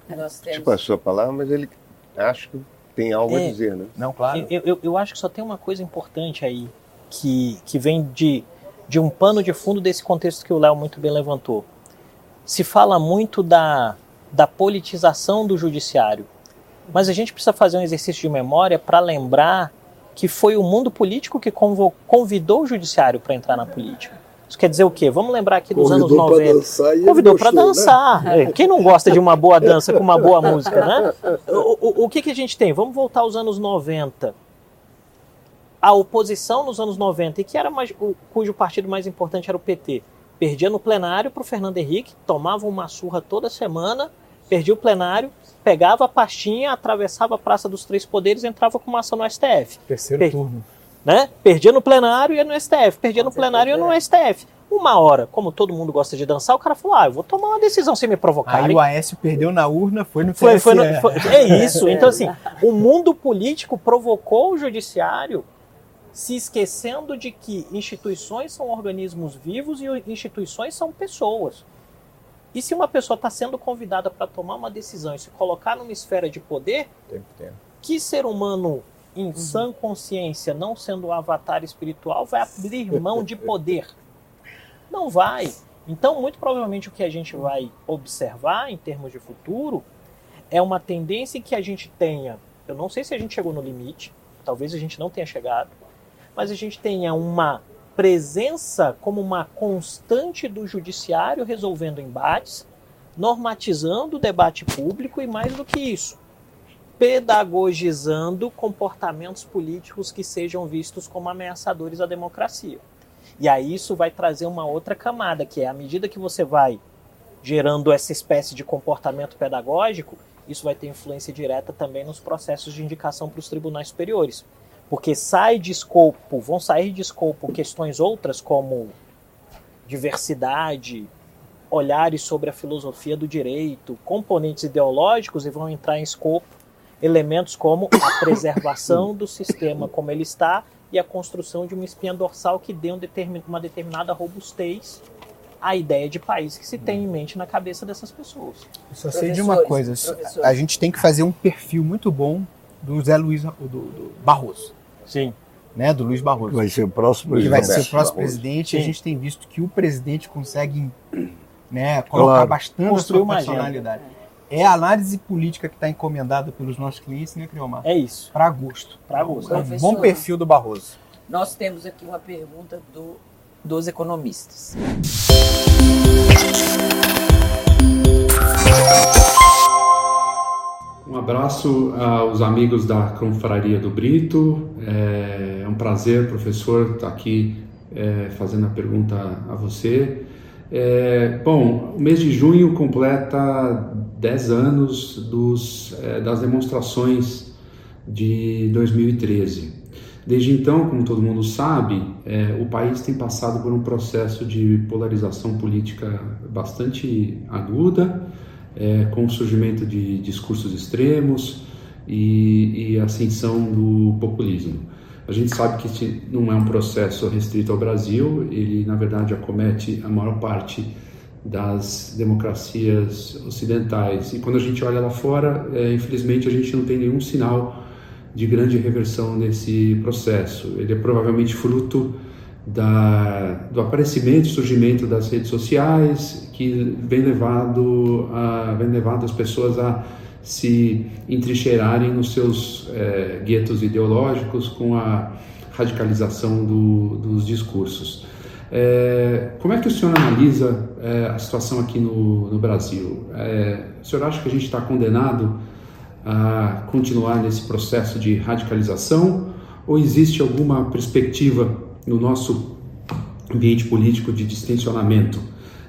Tipo a sua palavra, mas ele acho que tem algo é, a dizer, né? Não, claro. Eu, eu, eu, acho que só tem uma coisa importante aí que, que vem de, de um pano de fundo desse contexto que o Léo muito bem levantou. Se fala muito da, da politização do judiciário, mas a gente precisa fazer um exercício de memória para lembrar que foi o mundo político que convidou o judiciário para entrar na política. Isso quer dizer o quê? Vamos lembrar aqui dos Convidou anos 90. Dançar Convidou para né? dançar. Né? Quem não gosta de uma boa dança com uma boa música, né? O, o, o que, que a gente tem? Vamos voltar aos anos 90. A oposição nos anos 90, e que era mais, o, cujo partido mais importante era o PT, perdia no plenário para o Fernando Henrique, tomava uma surra toda semana, perdia o plenário, pegava a pastinha, atravessava a Praça dos Três Poderes e entrava com uma ação no STF. Terceiro per turno. Né? Perdia no plenário e ia no STF, perdia no plenário e ia no STF. Uma hora, como todo mundo gosta de dançar, o cara falou: ah, eu vou tomar uma decisão sem me provocar. Aí o Aécio perdeu na urna, foi no foi, foi, no, foi É isso. Então, assim, o mundo político provocou o judiciário se esquecendo de que instituições são organismos vivos e instituições são pessoas. E se uma pessoa está sendo convidada para tomar uma decisão e se colocar numa esfera de poder, que ser humano em uhum. sã consciência, não sendo um avatar espiritual, vai abrir mão de poder. Não vai. Então, muito provavelmente, o que a gente vai observar em termos de futuro é uma tendência em que a gente tenha. Eu não sei se a gente chegou no limite, talvez a gente não tenha chegado, mas a gente tenha uma presença como uma constante do judiciário resolvendo embates, normatizando o debate público e mais do que isso, pedagogizando comportamentos políticos que sejam vistos como ameaçadores à democracia. E aí isso vai trazer uma outra camada, que é à medida que você vai gerando essa espécie de comportamento pedagógico, isso vai ter influência direta também nos processos de indicação para os tribunais superiores. Porque sai de escopo, vão sair de escopo questões outras como diversidade, olhares sobre a filosofia do direito, componentes ideológicos e vão entrar em escopo elementos como a preservação do sistema como ele está e a construção de uma espinha dorsal que dê uma determinada robustez à ideia de país que se tem em mente na cabeça dessas pessoas. Eu só sei de uma coisa, a gente tem que fazer um perfil muito bom do Zé Luiz do, do Barroso. Sim. Né, do Luiz Barroso. Vai ser o próximo Que vai ser o próximo Barroso. presidente. Sim. A gente tem visto que o presidente consegue né, colocar Claro. bastante Construir a sua personalidade. É a análise política que está encomendada pelos nossos clientes, né, Criomar? É isso. Para agosto. Para gosto. É um bom perfil do Barroso. Nós temos aqui uma pergunta do- dos economistas. Um abraço aos amigos da Confraria do Brito. É um prazer, professor, estar aqui é, fazendo a pergunta a você. É, bom, o mês de junho completa 10 anos dos, é, das demonstrações de 2013. Desde então, como todo mundo sabe, é, o país tem passado por um processo de polarização política bastante aguda, é, com o surgimento de discursos extremos e, e ascensão do populismo. A gente sabe que esse não é um processo restrito ao Brasil, ele na verdade acomete a maior parte das democracias ocidentais. E quando a gente olha lá fora, é, infelizmente a gente não tem nenhum sinal de grande reversão nesse processo. Ele é provavelmente fruto da, do aparecimento e surgimento das redes sociais que vem levado, a, vem levado as pessoas a se entrincheirarem nos seus eh, guetos ideológicos com a radicalização do, dos discursos. Eh, como é que o senhor analisa eh, a situação aqui no, no Brasil? O senhor acha que a gente está condenado a continuar nesse processo de radicalização ou existe alguma perspectiva no nosso ambiente político de distensionamento?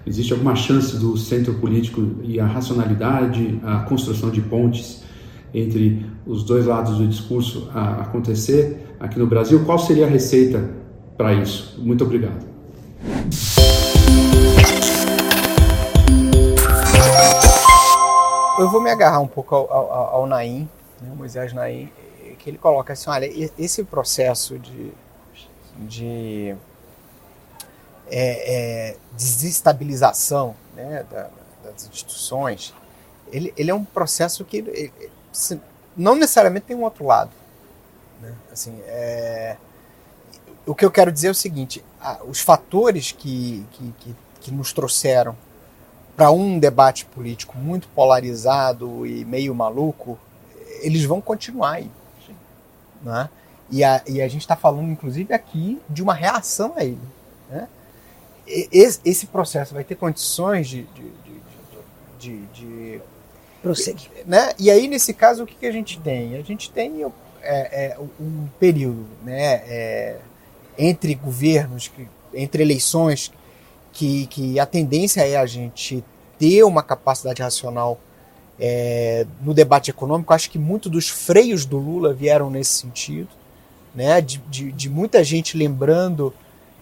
Existe alguma chance do centro político e a racionalidade, a construção de pontes entre os dois lados do discurso acontecer aqui no Brasil? Qual seria a receita para isso? Muito obrigado. Eu vou me agarrar um pouco ao, ao, ao Naim, né, Moisés Naim, que ele coloca assim, olha, esse processo de, de é, é, desestabilização né, da- das instituições, ele, ele é um processo que ele- se- não necessariamente tem um outro lado. né? Assim, é, o que eu quero dizer é o seguinte, a- os fatores que, que, que, que nos trouxeram para um debate político muito polarizado e meio maluco, eles vão continuar aí. Né? E, a, e a gente está falando, inclusive, aqui de uma reação a ele. Né? E- Esse, esse processo vai ter condições de. de, de, de, de- de- Prosseguir. né? E aí, nesse caso, o que, que a gente tem? A gente tem é, é, um período né, é, entre governos, que- entre eleições, que, que a tendência é a gente ter uma capacidade racional é, no debate econômico. Acho que muito dos freios do Lula vieram nesse sentido, né? de, de, de muita gente lembrando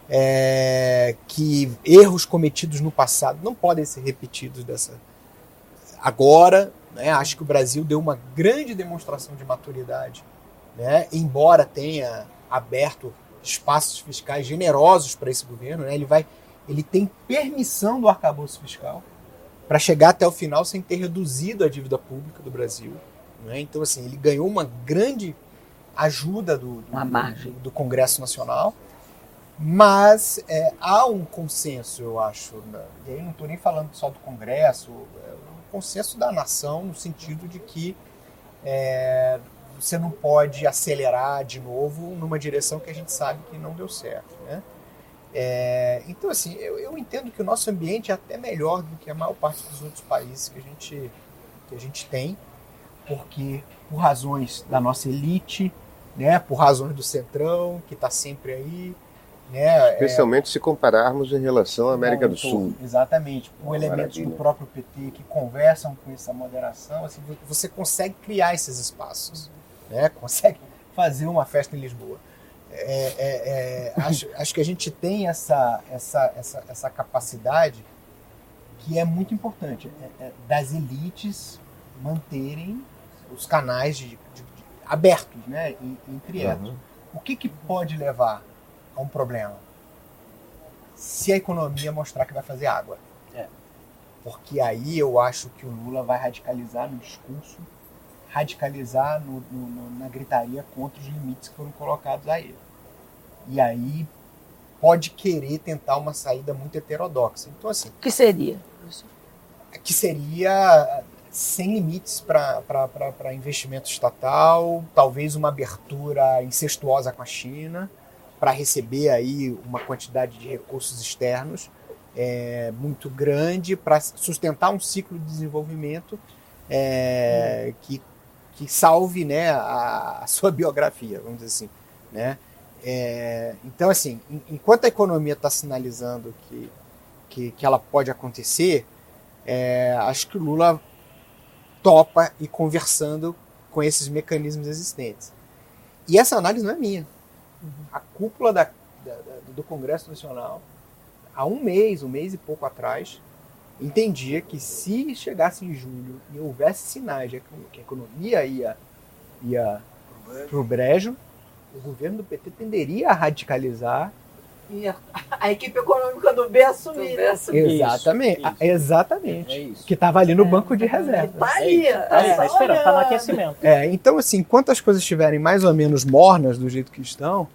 é, que erros cometidos no passado não podem ser repetidos dessa agora. Né? Acho que o Brasil deu uma grande demonstração de maturidade, né? embora tenha aberto espaços fiscais generosos para esse governo. Né? Ele vai ele tem permissão do arcabouço fiscal para chegar até o final sem ter reduzido a dívida pública do Brasil. Né? Então, assim, ele ganhou uma grande ajuda do, do, do, do Congresso Nacional, mas é, há um consenso, eu acho, né? e aí não estou nem falando só do Congresso, é um consenso da nação no sentido de que é, você não pode acelerar de novo numa direção que a gente sabe que não deu certo. Né? É, então, assim, eu, eu entendo que o nosso ambiente é até melhor do que a maior parte dos outros países que a gente, que a gente tem, porque por razões da nossa elite, né, por razões do centrão, que está sempre aí, né, Especialmente é, se compararmos em relação à América do Sul. Exatamente, com elementos do próprio PT que conversam com essa moderação, assim, você consegue criar esses espaços, né, consegue fazer uma festa em Lisboa. É, é, é, acho, acho que a gente tem essa, essa, essa, essa capacidade que é muito importante, é, é, das elites manterem os canais de, de, abertos né, entre elas. Uhum. O que, que pode levar a um problema? Se a economia mostrar que vai fazer água. É. Porque aí eu acho que o Lula vai radicalizar no discurso, radicalizar no, no, na gritaria contra os limites que foram colocados a ele. E aí pode querer tentar uma saída muito heterodoxa. Então, assim. Que seria? Que seria sem limites para investimento estatal, talvez uma abertura incestuosa com a China, para receber aí uma quantidade de recursos externos é, muito grande, para sustentar um ciclo de desenvolvimento é, que, que salve né, a, a, sua biografia, vamos dizer assim. Né? É, então, assim, enquanto a economia está sinalizando que, que, que, ela pode acontecer, é, acho que o Lula topa e conversando com esses mecanismos existentes. E essa análise não é minha. Uhum. A cúpula da, da, do Congresso Nacional, há um mês, um mês e pouco atrás, entendia que se chegasse em julho e houvesse sinais de que a economia ia, ia para o brejo, o governo do PT tenderia a radicalizar e a, a, equipe econômica do B assumir. Né? Exatamente. Isso, isso. Exatamente. É isso. Que estava ali no é, banco de reserva. Está ali. Está é, tá esperando, está no aquecimento. É, então, assim, enquanto as coisas estiverem mais ou menos mornas do jeito que estão,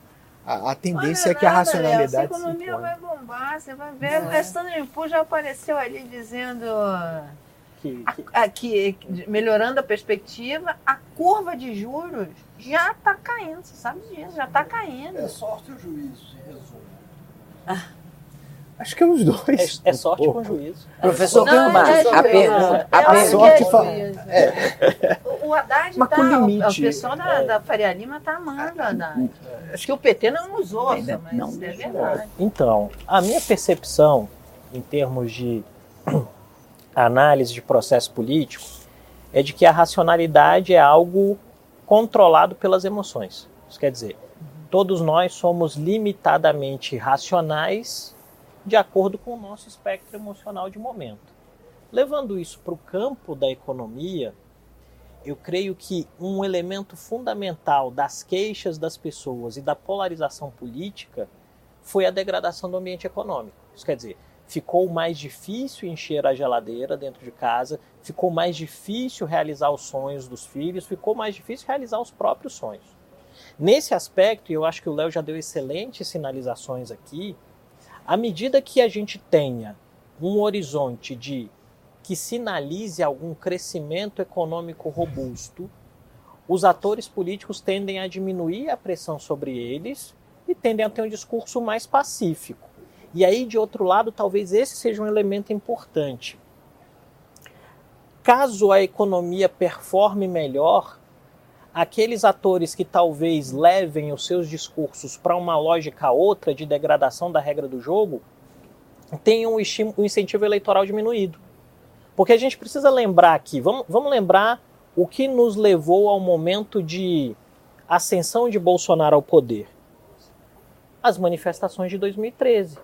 a, a tendência Olha é que nada, a racionalidade. Léo, a economia vai bombar, você vai ver. É. O Poor's já apareceu ali dizendo que, que... A, a, que, melhorando a perspectiva, a curva de juros já está caindo, você sabe disso, já está caindo. É sorte o juízo, em resumo. Ah. Acho que é os dois. É, é sorte com juízo. Professor Gamba, é, a pergunta. A, a sorte é, O Haddad está. O pessoal da, da Faria Lima está amando o Haddad. Acho que o PT não nos ouça, mas não, é verdade. Então, a minha percepção, em termos de análise de processo político é de que a racionalidade é algo controlado pelas emoções. Isso quer dizer, todos nós somos limitadamente racionais de acordo com o nosso espectro emocional de momento. Levando isso para o campo da economia, eu creio que um elemento fundamental das queixas das pessoas e da polarização política foi a degradação do ambiente econômico. Isso quer dizer, ficou mais difícil encher a geladeira dentro de casa, ficou mais difícil realizar os sonhos dos filhos, ficou mais difícil realizar os próprios sonhos. Nesse aspecto, eu acho que o Léo já deu excelentes sinalizações aqui, à medida que a gente tenha um horizonte de que sinalize algum crescimento econômico robusto, os atores políticos tendem a diminuir a pressão sobre eles e tendem a ter um discurso mais pacífico. E aí, de outro lado, talvez esse seja um elemento importante. Caso a economia performe melhor, aqueles atores que talvez levem os seus discursos para uma lógica outra de degradação da regra do jogo, tenham o incentivo eleitoral diminuído. Porque a gente precisa lembrar aqui, vamos, vamos lembrar o que nos levou ao momento de ascensão de Bolsonaro ao poder. As manifestações de 2013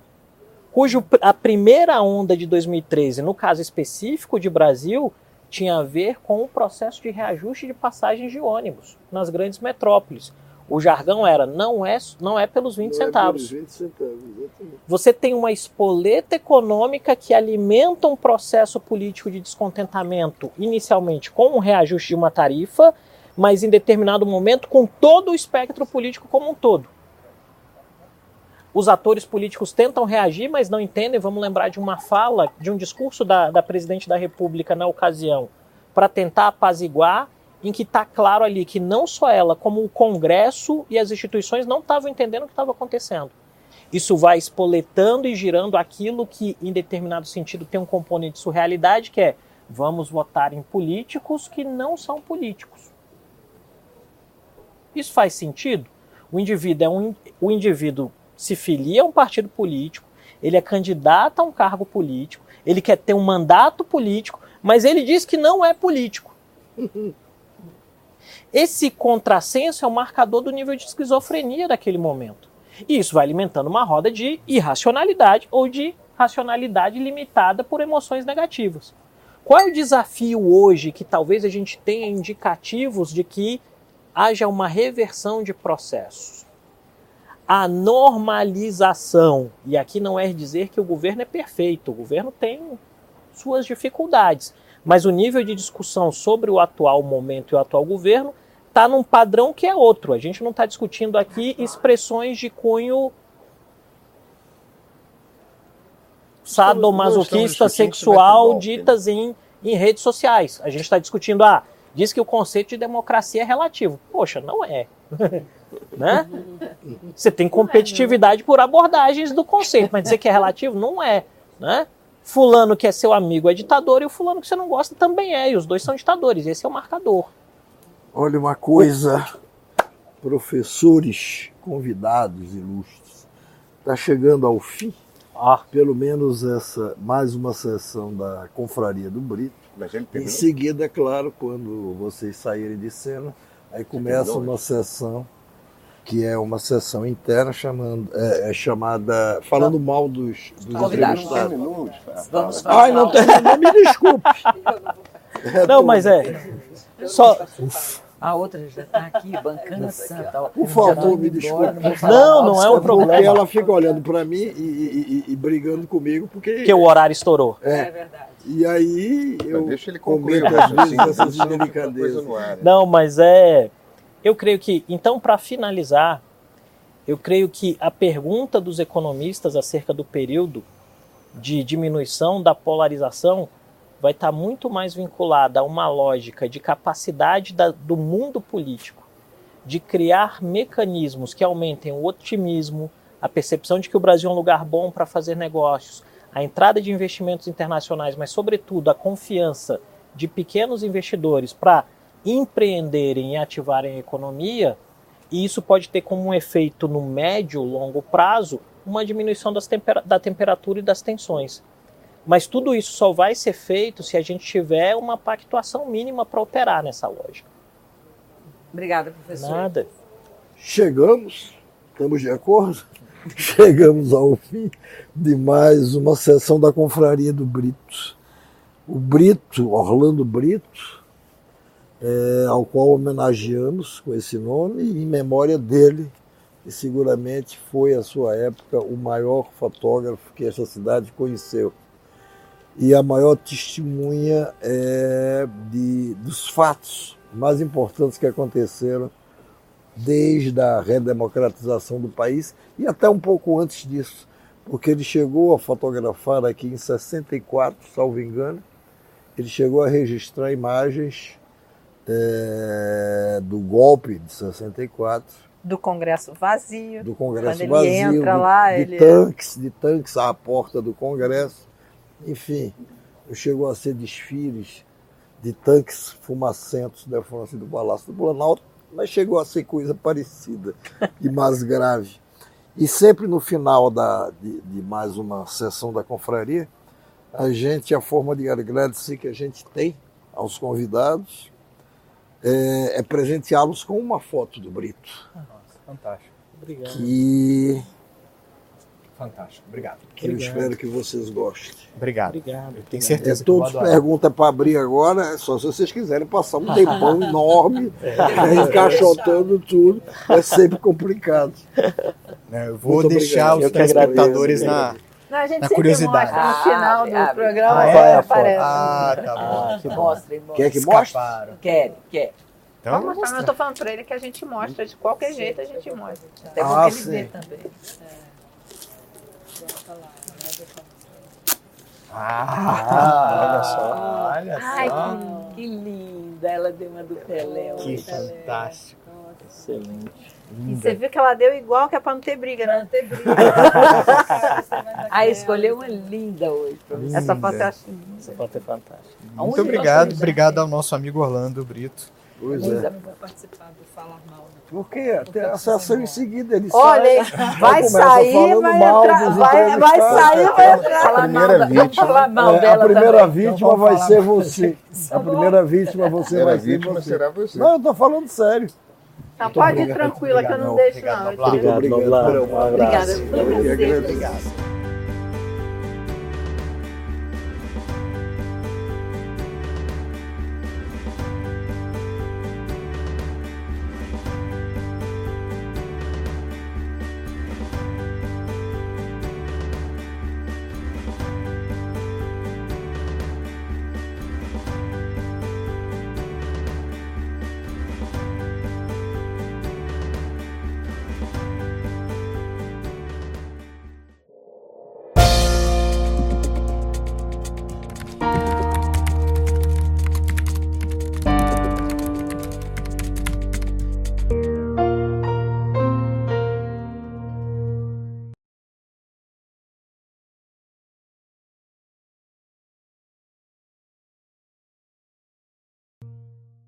cujo a primeira onda de 2013, no caso específico de Brasil, tinha a ver com o processo de reajuste de passagens de ônibus nas grandes metrópoles. O jargão era não é, não é pelos 20 não centavos. É pelos 20 centavos Você tem uma espoleta econômica que alimenta um processo político de descontentamento, inicialmente com um reajuste de uma tarifa, mas em determinado momento com todo o espectro político como um todo. Os atores políticos tentam reagir, mas não entendem. Vamos lembrar de uma fala, de um discurso da, da presidente da República na ocasião, para tentar apaziguar, em que está claro ali que não só ela, como o Congresso e as instituições não estavam entendendo o que estava acontecendo. Isso vai espoletando e girando aquilo que, em determinado sentido, tem um componente de surrealidade, que é vamos votar em políticos que não são políticos. Isso faz sentido? O indivíduo é um, o indivíduo se filia a um partido político, ele é candidato a um cargo político, ele quer ter um mandato político, mas ele diz que não é político. Esse contrassenso é o marcador do nível de esquizofrenia daquele momento. E isso vai alimentando uma roda de irracionalidade ou de racionalidade limitada por emoções negativas. Qual é o desafio hoje que talvez a gente tenha indicativos de que haja uma reversão de processos? A normalização. E aqui não é dizer que o governo é perfeito, o governo tem suas dificuldades. Mas o nível de discussão sobre o atual momento e o atual governo está num padrão que é outro. A gente não está discutindo aqui expressões de cunho sadomasoquista sexual ditas em, em redes sociais. A gente está discutindo, ah, diz que o conceito de democracia é relativo. Poxa, não é. né? Você tem competitividade por abordagens do conceito, mas dizer que é relativo não é. Né? Fulano que é seu amigo é ditador e o fulano que você não gosta também é, e os dois são ditadores. Esse é o marcador. Olha uma coisa, professores convidados ilustres, está chegando ao fim ah. pelo menos essa mais uma sessão da Confraria do Brito. Em seguida, é claro, quando vocês saírem de cena, aí começa uma sessão que é uma sessão interna chamando, é, é chamada falando mal dos, dos entrevistados. Vamos falar. Ai, não terminou, me desculpe. Não, mas é. Só. A outra já está aqui, bancando santa. Por favor, me desculpe. Não, não é um Porque problema. ela fica olhando para mim e, e- e- e brigando comigo, porque. Porque o horário estourou. É verdade. E aí eu Mas deixa ele concluir comento o às vezes raciocínio, essas delicadezas. coisa no ar? Não, mas é. Eu creio que. Então, para finalizar, eu creio que a pergunta dos economistas acerca do período de diminuição da polarização vai estar muito mais vinculada a uma lógica de capacidade da- do mundo político de criar mecanismos que aumentem o otimismo, a percepção de que o Brasil é um lugar bom para fazer negócios, a entrada de investimentos internacionais, mas, sobretudo, a confiança de pequenos investidores para empreenderem e ativarem a economia, e isso pode ter como um efeito no médio, longo prazo, uma diminuição tempera- da temperatura e das tensões. Mas tudo isso só vai ser feito se a gente tiver uma pactuação mínima para operar nessa lógica. Obrigada, professor. Nada. Chegamos, estamos de acordo? Chegamos ao fim de mais uma sessão da Confraria do Brito. O Brito, Orlando Brito, é, ao qual homenageamos com esse nome, em memória dele, que seguramente foi, à sua época, o maior fotógrafo que essa cidade conheceu. E a maior testemunha é, de, dos fatos mais importantes que aconteceram desde a redemocratização do país e até um pouco antes disso, porque ele chegou a fotografar aqui em 64, salvo engano, ele chegou a registrar imagens é, do golpe de 64, Do Congresso vazio. do Congresso Quando ele vazio, entra do- lá, de ele- tanques, de tanques à porta do Congresso, enfim, chegou a ser desfiles de tanques fumacentos defronte do Palácio do Planalto, mas chegou a ser coisa parecida e mais grave. E sempre no final da, de, de mais uma sessão da confraria, a gente, a forma de agradecer que a gente tem aos convidados é, é presenteá-los com uma foto do Brito. Nossa, fantástico. Obrigado. Que, Fantástico. Obrigado. que eu Obrigado. espero que vocês gostem. Obrigado. Obrigado. Eu tenho É, certeza que eu vou todos adorar. perguntam para abrir agora, é só se vocês quiserem passar um tempão enorme, encaixotando tudo, é sempre complicado. Né, Eu vou Muito deixar obrigado. os Eu que agradeço. telespectadores na. Não, a gente Na sempre curiosidade. mostra no final Abre, do abre. programa. Ah, é, é aparece. Ah, tá bom. Ah, que bom. Mostrem, mostrem. Quer que mostre? Quer, quer. Então, eu Vamos mostrar. Eu tô falando pra ele que a gente mostra, de qualquer jeito a gente mostra. Até bom Ah, ele sim. vê também. Ah, olha só. Olha Ai, só. que, que linda. Ela deu uma do Pelé. Que fantástico. Excelente. E você viu que ela deu igual que é pra não ter briga, né? Não ter briga. Ah, escolheu uma linda hoje. você. Essa foto eu acho Essa foto é fantástica. Muito Onde obrigado, obrigado ao nosso amigo Orlando Brito. Pois é. participar do Falar Mal. não. Porque até a sessão em seguida ele Olha, sai. vai sair, vai entrar, vai, vai sair, vai entrar. Falar primeira mal, da- vamos vítima. falar mal É, a primeira também. vítima vai ser você. A primeira vítima você vai ser você. Não, eu tô falando sério. Não, pode ir tranquila que eu não Obrigado, deixo, obrigado, não. Obrigado. Obrigada.